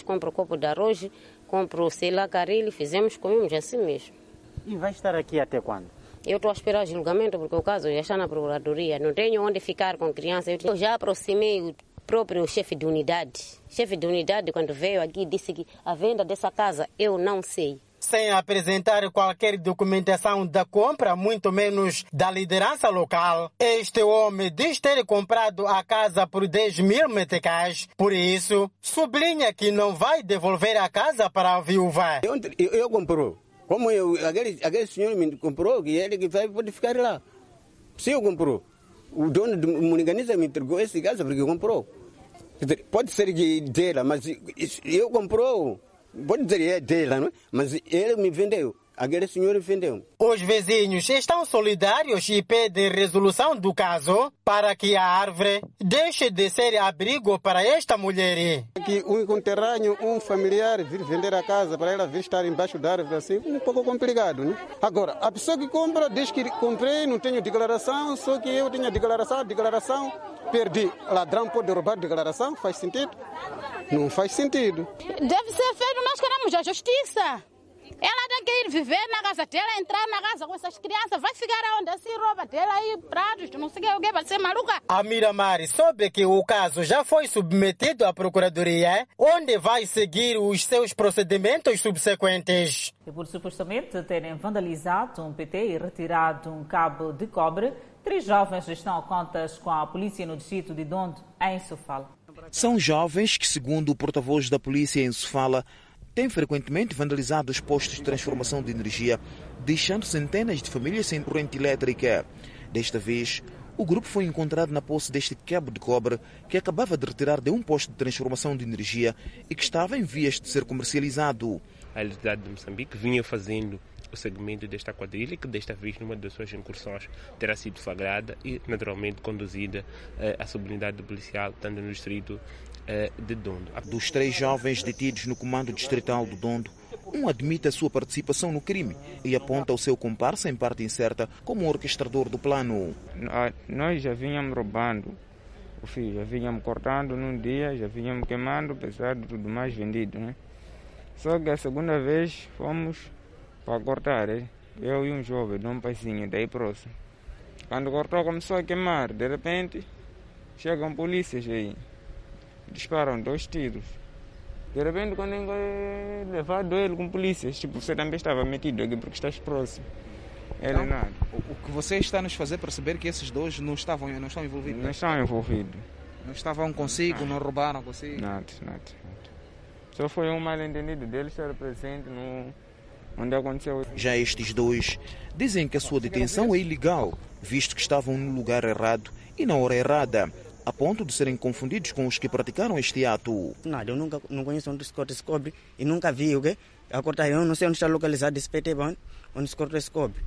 compro copo de arroz, compro, sei lá, carilho, fizemos, comemos assim mesmo. E vai estar aqui até quando? Eu estou a esperar julgamento porque o caso já está na procuradoria. Não tenho onde ficar com criança. Eu já aproximei o próprio chefe de unidade. Chefe de unidade, quando veio aqui, disse que a venda dessa casa eu não sei. Sem apresentar qualquer documentação da compra, muito menos da liderança local, este homem diz ter comprado a casa por 10 mil meticais. Por isso, sublinha que não vai devolver a casa para a viúva. Eu, eu, eu comprou. Como eu, aquele, aquele senhor me comprou, que ele que vai pode ficar lá. Se eu comprou, o dono do Muniganiza me entregou essa casa porque comprou. Pode ser que dela, mas eu comprou. Pode dizer é dela, não é? Mas ele me vendeu. Aquele senhor vendeu. Os vizinhos estão solidários e pedem resolução do caso para que a árvore deixe de ser abrigo para esta mulher. Que um conterrâneo, um familiar vir vender a casa para ela vir estar embaixo da árvore assim, um pouco complicado, né? Agora, a pessoa que compra diz que comprei, não tenho declaração, só que eu tenho declaração, declaração, perdi. Ladrão pode roubar declaração, faz sentido? Não faz sentido. Deve ser feito, nós queremos a justiça. Ela tem que ir viver na casa dela, entrar na casa com essas crianças, vai ficar onde assim, rouba dela aí, pratos, não sei o que, vai ser maluca. A Miramar soube que o caso já foi submetido à Procuradoria, onde vai seguir os seus procedimentos subsequentes. E por supostamente terem vandalizado um PT e retirado um cabo de cobre, três jovens estão a contas com a polícia no distrito de Dondo, em Sofala. São jovens que, segundo o porta-voz da polícia em Sofala, tem frequentemente vandalizado os postos de transformação de energia, deixando centenas de famílias sem corrente elétrica. Desta vez, o grupo foi encontrado na posse deste cabo de cobre que acabava de retirar de um posto de transformação de energia e que estava em vias de ser comercializado. A Universidade de Moçambique vinha fazendo o segmento desta quadrilha, que desta vez, numa das suas incursões, terá sido flagrada e, naturalmente, conduzida eh, à subunidade policial, tanto no distrito de Dondo. Dos três jovens detidos no comando distrital do Dondo, um admite a sua participação no crime e aponta o seu comparsa em parte incerta como orquestrador do plano. Nós já vínhamos roubando, o filho, já vínhamos cortando num dia, já vínhamos queimando, apesar de tudo mais vendido, né? Só que a segunda vez fomos para cortar, eh? eu e um jovem de um paizinho daí próximo. Quando cortou começou a queimar, de repente chegam polícias aí, disparam dois tiros. De repente quando eu levado ele com polícias, tipo, você também estava metido aqui porque estás próximo. Ele Então, nada. O que você está a nos fazer perceber que esses dois não estavam não estão envolvidos? Não estão envolvidos. Não estavam consigo, não roubaram consigo? Nada, nada, nada. Só foi um mal entendido dele estar presente no, onde aconteceu. Já estes dois dizem que a sua detenção é ilegal, visto que estavam no lugar errado e na hora errada, a ponto de serem confundidos com os que praticaram este ato. Nada, eu nunca não conheço onde se corta esse cobre e nunca vi o quê? A cortar, eu não sei onde está localizado esse PT onde se corta esse cobre.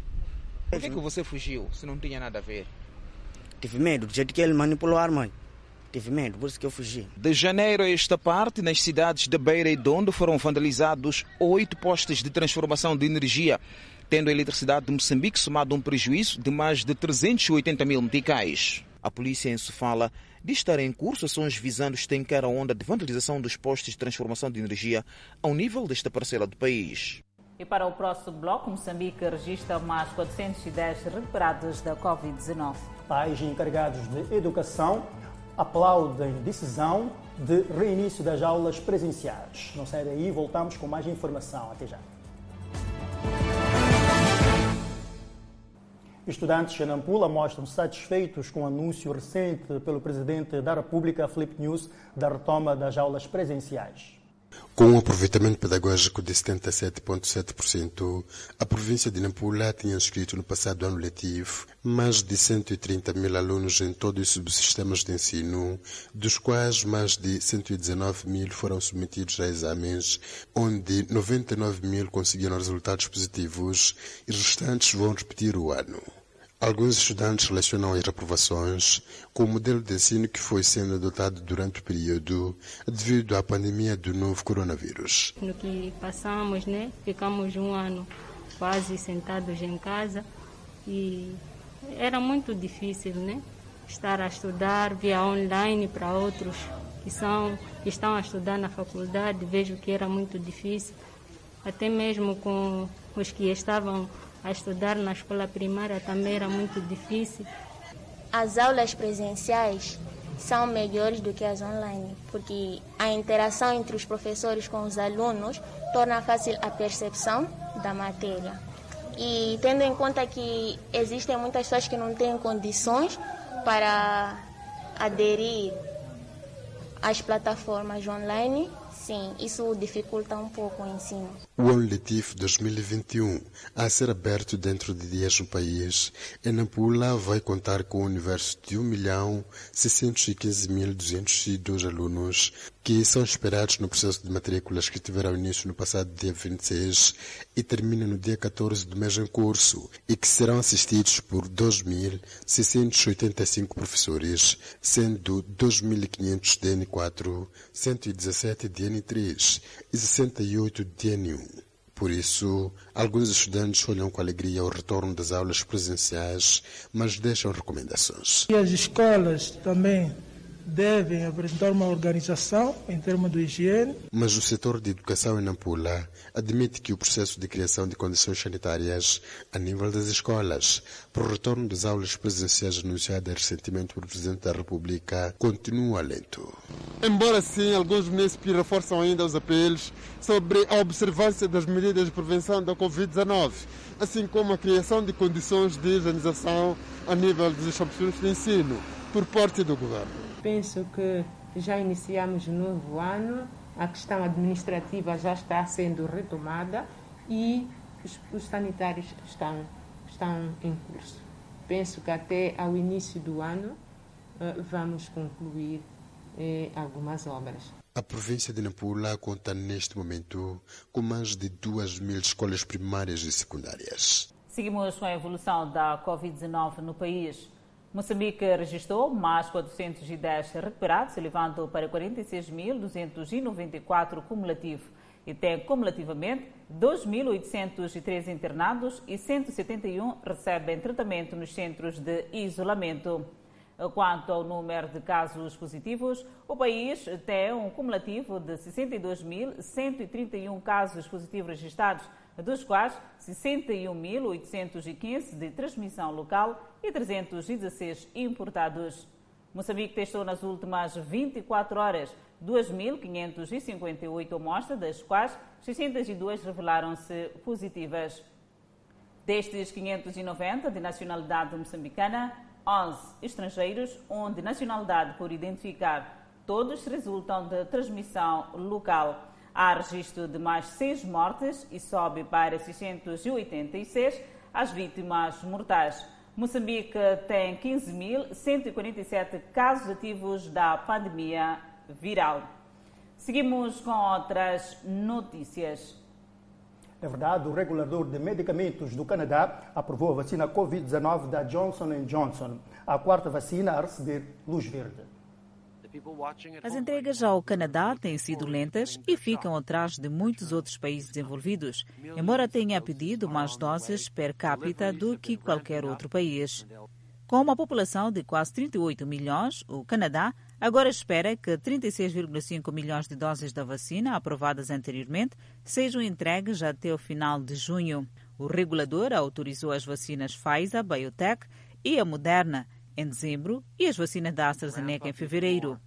Por que, que você fugiu, se não tinha nada a ver? Tive medo, do jeito que ele manipulou a arma. Tive medo, por isso que eu fugi. De janeiro a esta parte, nas cidades de Beira e Dondo foram vandalizados oito postes de transformação de energia, tendo a eletricidade de Moçambique somado um prejuízo de mais de 380 mil meticais. A polícia em Sofala diz estar em curso ações visando estancar a onda de vandalização dos postes de transformação de energia ao nível desta parcela do país. E para o próximo bloco, Moçambique registra mais 410 recuperados da Covid-19. Pais encarregados de educação aplaudem decisão de reinício das aulas presenciais. Não sai daí, voltamos com mais informação. Até já. Estudantes de Nampula mostram satisfeitos com o anúncio recente pelo presidente da República, Felipe News, da retoma das aulas presenciais. Com um aproveitamento pedagógico de 77,7%, a província de Nampula tinha inscrito no passado ano letivo mais de 130 mil alunos em todos os subsistemas de ensino, dos quais mais de 119 mil foram submetidos a exames, onde 99 mil conseguiram resultados positivos e restantes vão repetir o ano. Alguns estudantes relacionam as reprovações com o modelo de ensino que foi sendo adotado durante o período devido à pandemia do novo coronavírus. No que passamos, né, ficamos um ano quase sentados em casa e era muito difícil, né, estar a estudar via online para outros que são que estão a estudar na faculdade. Vejo que era muito difícil, até mesmo com os que estavam a estudar na escola primária também era muito difícil. As aulas presenciais são melhores do que as online, porque a interação entre os professores com os alunos torna fácil a percepção da matéria. E tendo em conta que existem muitas pessoas que não têm condições para aderir às plataformas online, Sim, isso dificulta um pouco o ensino. O ano letivo 2021 a ser aberto dentro de dias no país, em Nampula vai contar com um universo de 1.615.202 alunos que são esperados no processo de matrículas que tiveram início no passado dia 26 e termina no dia 14 do mês em curso e que serão assistidos por 2.685 professores, sendo 2.500 de N4, 117 de N3 e 68 de N1. Por isso, alguns estudantes olham com alegria o retorno das aulas presenciais, mas deixam recomendações. E as escolas também devem apresentar uma organização em termos de higiene. Mas o setor de educação em Nampula admite que o processo de criação de condições sanitárias a nível das escolas para o retorno das aulas presenciais anunciadas recentemente pelo Presidente da República continua lento. Embora sim, alguns municípios reforçam ainda os apelos sobre a observância das medidas de prevenção da Covid-19, assim como a criação de condições de higienização a nível dos estabelecimentos de ensino por parte do governo penso que já iniciamos o novo ano, a questão administrativa já está sendo retomada e os, os sanitários estão, estão em curso. Penso que até ao início do ano uh, vamos concluir eh, algumas obras. A província de Nampula conta neste momento com mais de 2 mil escolas primárias e secundárias. Seguimos com a evolução da Covid-19 no país. Moçambique registrou mais 410 recuperados, elevando para 46.294 cumulativo e tem cumulativamente 2.803 internados e 171 recebem tratamento nos centros de isolamento. Quanto ao número de casos positivos, o país tem um cumulativo de 62.131 casos positivos registrados dos quais 61.815 de transmissão local e 316 importados. Moçambique testou nas últimas 24 horas 2.558 amostras, das quais 602 revelaram-se positivas. Destes 590 de nacionalidade moçambicana, 11 estrangeiros, onde nacionalidade por identificar, todos resultam de transmissão local. Há registro de mais seis mortes e sobe para 686 as vítimas mortais. Moçambique tem 15.147 casos ativos da pandemia viral. Seguimos com outras notícias. É verdade, o regulador de medicamentos do Canadá aprovou a vacina Covid-19 da Johnson Johnson, a quarta vacina a receber luz verde. As entregas ao Canadá têm sido lentas e ficam atrás de muitos outros países desenvolvidos, embora tenha pedido mais doses per capita do que qualquer outro país. Com uma população de quase 38 milhões, o Canadá agora espera que 36,5 milhões de doses da vacina aprovadas anteriormente sejam entregues até o final de junho. O regulador autorizou as vacinas Pfizer, BioTech e a Moderna em dezembro e as vacinas da AstraZeneca em fevereiro.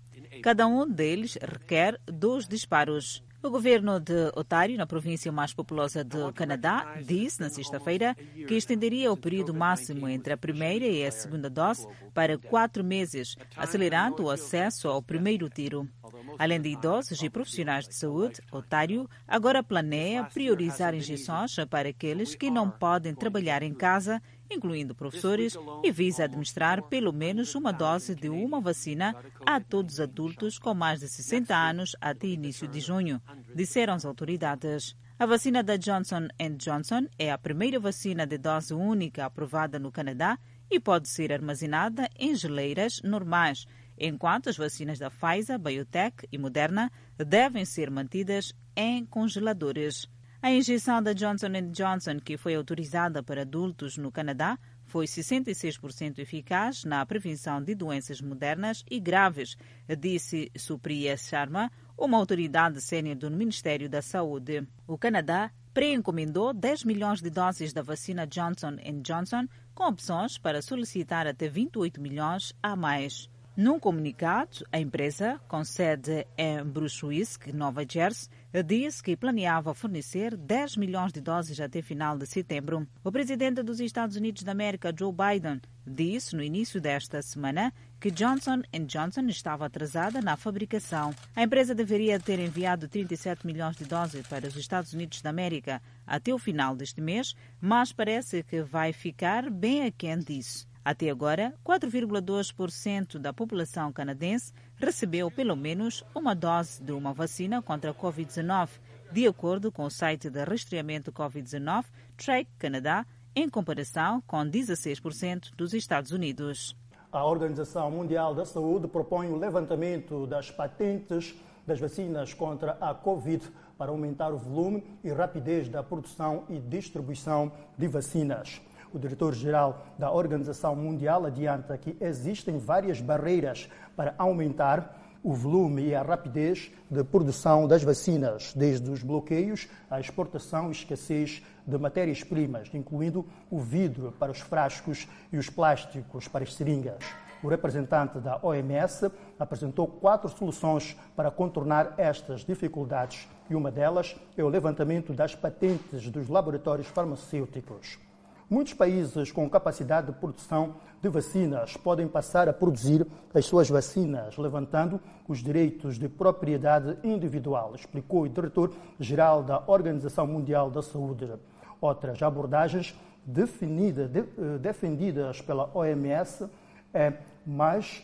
Cada um deles requer dois disparos. O governo de Ontário, na província mais populosa do Canadá, disse na sexta-feira que estenderia o período máximo entre a primeira e a segunda dose para quatro meses, acelerando o acesso ao primeiro tiro. Além de idosos e profissionais de saúde, Ontário agora planeia priorizar injeções para aqueles que não podem trabalhar em casa incluindo professores, e visa administrar pelo menos uma dose de uma vacina a todos os adultos com mais de 60 anos até início de junho, disseram as autoridades. A vacina da Johnson Johnson é a primeira vacina de dose única aprovada no Canadá e pode ser armazenada em geleiras normais, enquanto as vacinas da Pfizer, BioTech e Moderna devem ser mantidas em congeladores. A injeção da Johnson Johnson, que foi autorizada para adultos no Canadá, foi 66% eficaz na prevenção de doenças modernas e graves, disse Supriya Sharma, uma autoridade sênior do Ministério da Saúde. O Canadá pré-encomendou 10 milhões de doses da vacina Johnson Johnson, com opções para solicitar até 28 milhões a mais. Num comunicado, a empresa, com sede em Brunswick, Nova Jersey, disse que planeava fornecer 10 milhões de doses até final de setembro. O presidente dos Estados Unidos da América, Joe Biden, disse no início desta semana que Johnson Johnson estava atrasada na fabricação. A empresa deveria ter enviado 37 milhões de doses para os Estados Unidos da América até o final deste mês, mas parece que vai ficar bem aquém disso. Até agora, 4,2% da população canadense recebeu pelo menos uma dose de uma vacina contra a Covid-19, de acordo com o site de rastreamento Covid-19 Track Canadá, em comparação com 16% dos Estados Unidos. A Organização Mundial da Saúde propõe o levantamento das patentes das vacinas contra a Covid para aumentar o volume e rapidez da produção e distribuição de vacinas. O diretor-geral da Organização Mundial adianta que existem várias barreiras para aumentar o volume e a rapidez de produção das vacinas, desde os bloqueios à exportação e escassez de matérias-primas, incluindo o vidro para os frascos e os plásticos para as seringas. O representante da OMS apresentou quatro soluções para contornar estas dificuldades e uma delas é o levantamento das patentes dos laboratórios farmacêuticos. Muitos países com capacidade de produção de vacinas podem passar a produzir as suas vacinas, levantando os direitos de propriedade individual, explicou o diretor-geral da Organização Mundial da Saúde. Outras abordagens definida, de, eh, defendidas pela OMS é mais,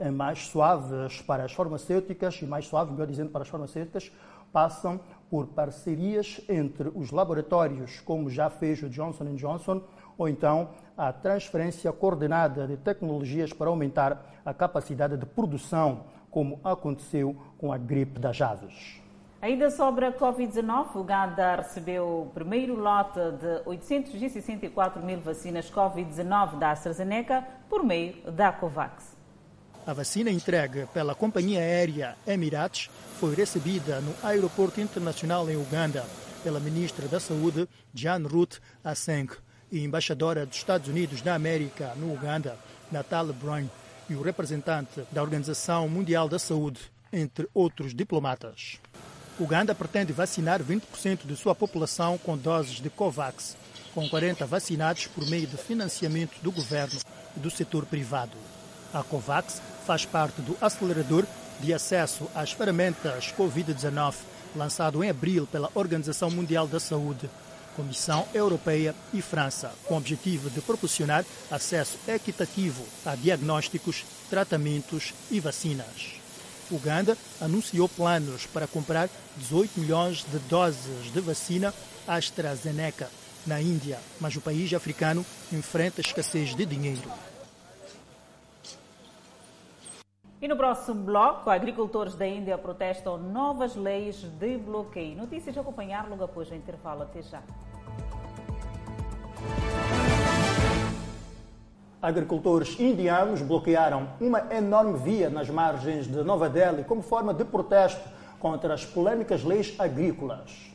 é mais suaves para as farmacêuticas e mais suaves, melhor dizendo, para as farmacêuticas, passam por parcerias entre os laboratórios, como já fez o Johnson Johnson, ou então a transferência coordenada de tecnologias para aumentar a capacidade de produção, como aconteceu com a gripe das aves. Ainda sobre a Covid-19, o Uganda recebeu o primeiro lote de 864 mil vacinas Covid-19 da AstraZeneca por meio da COVAX. A vacina entregue pela companhia aérea Emirates foi recebida no aeroporto internacional em Uganda pela ministra da Saúde, Jan Ruth Aseng, e embaixadora dos Estados Unidos da América no Uganda, Natalie Brown, e o representante da Organização Mundial da Saúde, entre outros diplomatas. Uganda pretende vacinar 20% de sua população com doses de COVAX, com 40 vacinados por meio de financiamento do governo e do setor privado. A COVAX faz parte do acelerador de acesso às ferramentas Covid-19, lançado em abril pela Organização Mundial da Saúde, Comissão Europeia e França, com o objetivo de proporcionar acesso equitativo a diagnósticos, tratamentos e vacinas. Uganda anunciou planos para comprar 18 milhões de doses de vacina AstraZeneca na Índia, mas o país africano enfrenta escassez de dinheiro. E no próximo bloco, agricultores da Índia protestam novas leis de bloqueio. Notícias a acompanhar logo após o intervalo. Até já. Agricultores indianos bloquearam uma enorme via nas margens de Nova Delhi como forma de protesto contra as polêmicas leis agrícolas.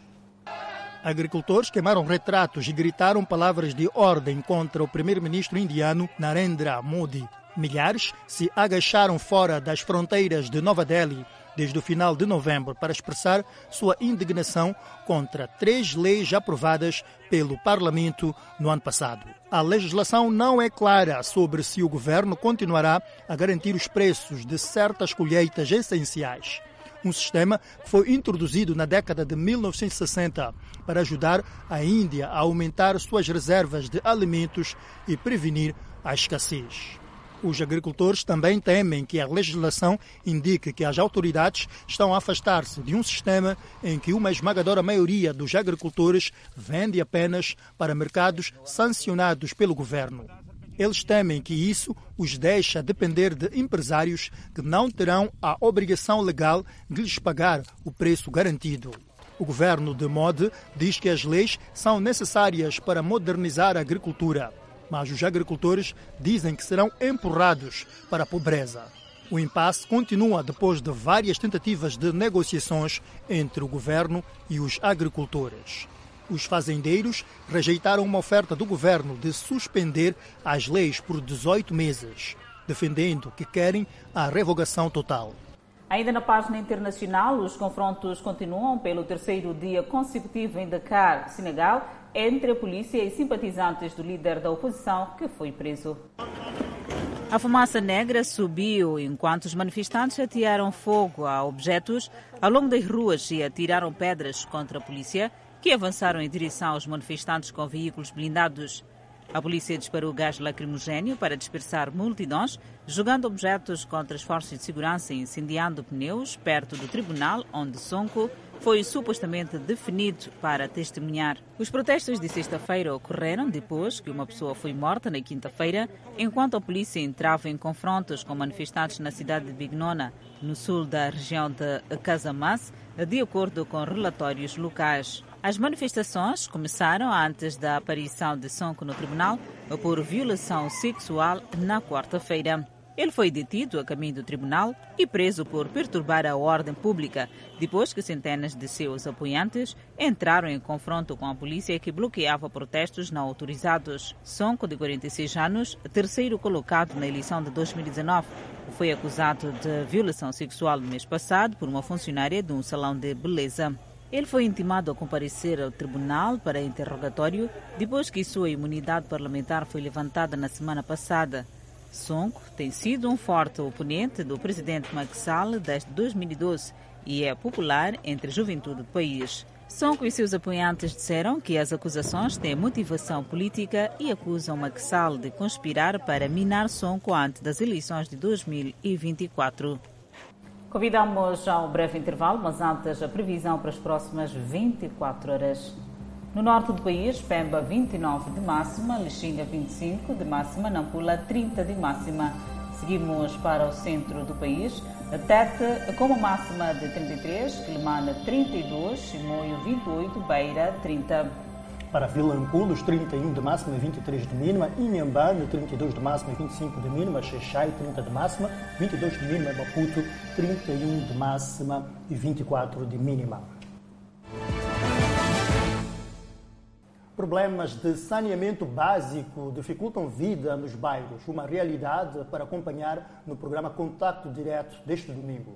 Agricultores queimaram retratos e gritaram palavras de ordem contra o primeiro-ministro indiano Narendra Modi. Milhares se agacharam fora das fronteiras de Nova Delhi desde o final de novembro para expressar sua indignação contra três leis aprovadas pelo Parlamento no ano passado. A legislação não é clara sobre se o governo continuará a garantir os preços de certas colheitas essenciais. Um sistema que foi introduzido na década de 1960 para ajudar a Índia a aumentar suas reservas de alimentos e prevenir a escassez. Os agricultores também temem que a legislação indique que as autoridades estão a afastar-se de um sistema em que uma esmagadora maioria dos agricultores vende apenas para mercados sancionados pelo governo. Eles temem que isso os deixa depender de empresários que não terão a obrigação legal de lhes pagar o preço garantido. O governo de Modi diz que as leis são necessárias para modernizar a agricultura mas os agricultores dizem que serão empurrados para a pobreza. O impasse continua depois de várias tentativas de negociações entre o governo e os agricultores. Os fazendeiros rejeitaram uma oferta do governo de suspender as leis por 18 meses, defendendo que querem a revogação total. Ainda na página internacional, os confrontos continuam pelo terceiro dia consecutivo em Dakar, Senegal, entre a polícia e simpatizantes do líder da oposição que foi preso. A fumaça negra subiu enquanto os manifestantes atearam fogo a objetos ao longo das ruas e atiraram pedras contra a polícia, que avançaram em direção aos manifestantes com veículos blindados. A polícia disparou gás lacrimogéneo para dispersar multidões, jogando objetos contra as forças de segurança e incendiando pneus perto do tribunal onde Sonko foi supostamente definido para testemunhar. Os protestos de sexta-feira ocorreram depois que uma pessoa foi morta na quinta-feira, enquanto a polícia entrava em confrontos com manifestantes na cidade de Bignona, no sul da região de Casamas, de acordo com relatórios locais. As manifestações começaram antes da aparição de Sonko no tribunal por violação sexual na quarta-feira. Ele foi detido a caminho do tribunal e preso por perturbar a ordem pública, depois que centenas de seus apoiantes entraram em confronto com a polícia que bloqueava protestos não autorizados. Sonko, de 46 anos, terceiro colocado na eleição de 2019, foi acusado de violação sexual no mês passado por uma funcionária de um salão de beleza. Ele foi intimado a comparecer ao tribunal para interrogatório depois que sua imunidade parlamentar foi levantada na semana passada. Sonko tem sido um forte oponente do presidente Macky Sall desde 2012 e é popular entre a juventude do país. Sonko e seus apoiantes disseram que as acusações têm motivação política e acusam Macky Sall de conspirar para minar Sonko antes das eleições de 2024. Convidamos a um breve intervalo, mas antes a previsão para as próximas 24 horas. No norte do país, Pemba 29 de máxima, Lixinga 25 de máxima, Nampula 30 de máxima. Seguimos para o centro do país, Tete com uma máxima de 33, Quilimana 32, Chimoio 28, Beira 30. Para Vilanculos, 31 de máxima e 23 de mínima. Inhambane, 32 de máxima e 25 de mínima. Xexai, 30 de máxima, 22 de mínima. Maputo, 31 de máxima e 24 de mínima. Problemas de saneamento básico dificultam vida nos bairros, uma realidade para acompanhar no programa Contato Direto deste domingo.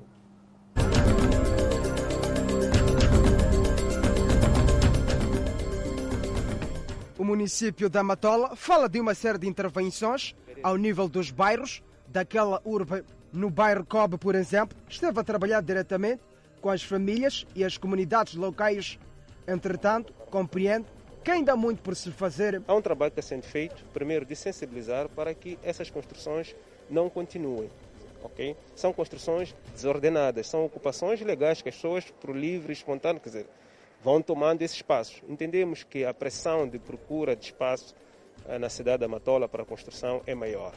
O município da Matola fala de uma série de intervenções ao nível dos bairros, daquela urbe no bairro Cobe, por exemplo, esteve a trabalhar diretamente com as famílias e as comunidades locais. Entretanto, compreende que ainda há muito por se fazer. Há um trabalho que está sendo feito, primeiro de sensibilizar para que essas construções não continuem. ok? São construções desordenadas, são ocupações legais que as pessoas, por livre e espontâneo, quer dizer, vão tomando esses espaços. Entendemos que a pressão de procura de espaço eh, na cidade da Matola para a construção é maior.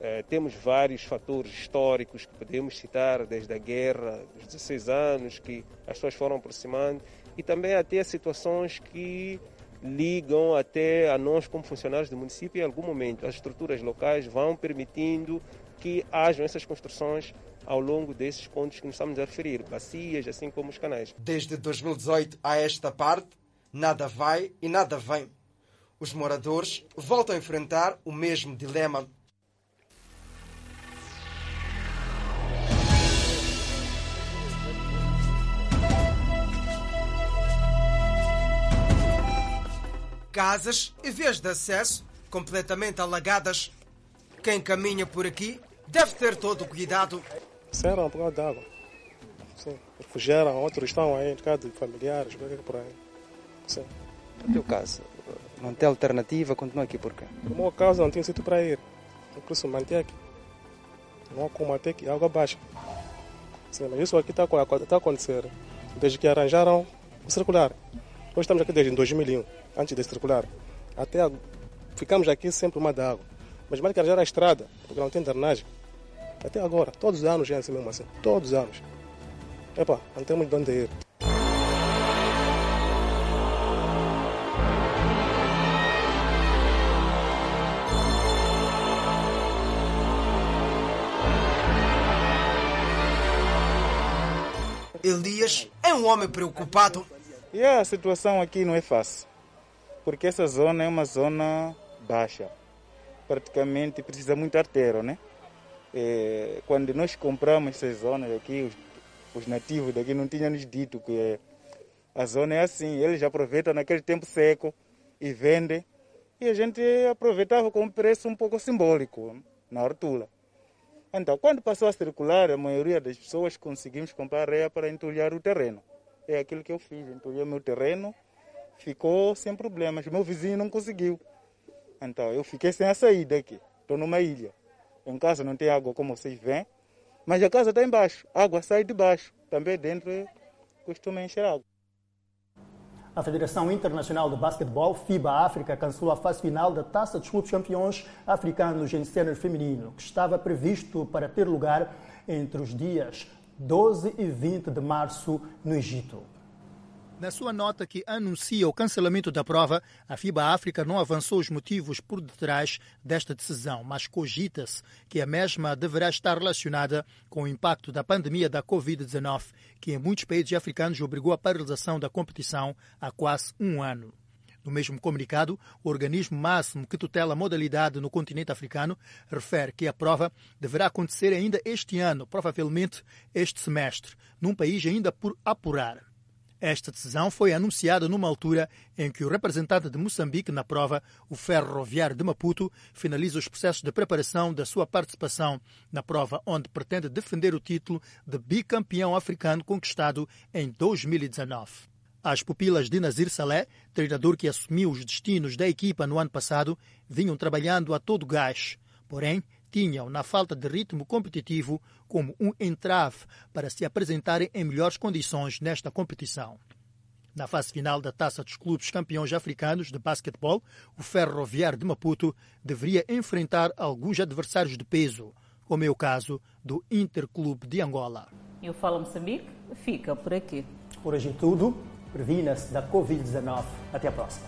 Eh, temos vários fatores históricos que podemos citar, desde a guerra dos 16 anos, que as pessoas foram aproximando, e também até situações que ligam até a nós como funcionários do município em algum momento. As estruturas locais vão permitindo que hajam essas construções ao longo desses pontos que nos estamos a referir, bacias, assim como os canais. Desde 2018 a esta parte, nada vai e nada vem. Os moradores voltam a enfrentar o mesmo dilema. Casas e vias de acesso completamente alagadas. Quem caminha por aqui deve ter todo o cuidado. Serão por causa d'água. Sim. Fugiram, outros estão aí em casa de familiares, por aí. Sim. No teu caso, não tem alternativa, continua aqui por quê? No meu caso, não tenho sítio para ir. Por isso, manter aqui. Não há como até que água baixa. Sim, mas isso aqui está tá a acontecer desde que arranjaram o circular. Nós estamos aqui desde 2001, antes de circular. Até a... ficamos aqui sempre uma da água. Mas mais que arranjar a estrada, porque não tem drenagem. Até agora, todos os anos é assim mesmo assim. Todos os anos. Epa, não temos de onde ir. Elias é um homem preocupado. E a situação aqui não é fácil, porque essa zona é uma zona baixa. Praticamente precisa muito arteiro, né? É, quando nós compramos essas zonas aqui, os, os, nativos daqui não tinham nos dito que a zona é assim. Eles aproveitam naquele tempo seco e vendem. E a gente aproveitava com um preço um pouco simbólico na hortula. Então, quando passou a circular, a maioria das pessoas conseguimos comprar areia para entulhar o terreno. É aquilo que eu fiz, entulhei meu terreno, ficou sem problemas. Meu vizinho não conseguiu. Então, eu fiquei sem a saída aqui. Estou numa ilha. Em casa não tem água, como vocês veem, mas a casa está embaixo. A água sai de baixo. Também dentro costuma encher água. A Federação Internacional de Basquetebol, FIBA África, cancelou a fase final da Taça dos Clubes Campeões Africanos em Sênior Feminino, que estava previsto para ter lugar entre os dias 12 e 20 de março no Egito. Na sua nota que anuncia o cancelamento da prova, a FIBA África não avançou os motivos por detrás desta decisão, mas cogita-se que a mesma deverá estar relacionada com o impacto da pandemia da Covid-19, que em muitos países africanos obrigou a paralisação da competição há quase um ano. No mesmo comunicado, o organismo máximo que tutela a modalidade no continente africano refere que a prova deverá acontecer ainda este ano, provavelmente este semestre, num país ainda por apurar. Esta decisão foi anunciada numa altura em que o representante de Moçambique na prova, o Ferroviário de Maputo, finaliza os processos de preparação da sua participação na prova, onde pretende defender o título de bicampeão africano conquistado em 2019. As pupilas de Nazir Saleh, treinador que assumiu os destinos da equipa no ano passado, vinham trabalhando a todo gás. Porém, tinham, na falta de ritmo competitivo, como um entrave para se apresentarem em melhores condições nesta competição. Na fase final da Taça dos Clubes Campeões Africanos de Basquetebol, o Ferroviário de Maputo deveria enfrentar alguns adversários de peso, como é o caso do Interclube de Angola. E o Fala Moçambique fica por aqui. Por hoje é tudo. Previna-se da Covid-19. Até a próxima.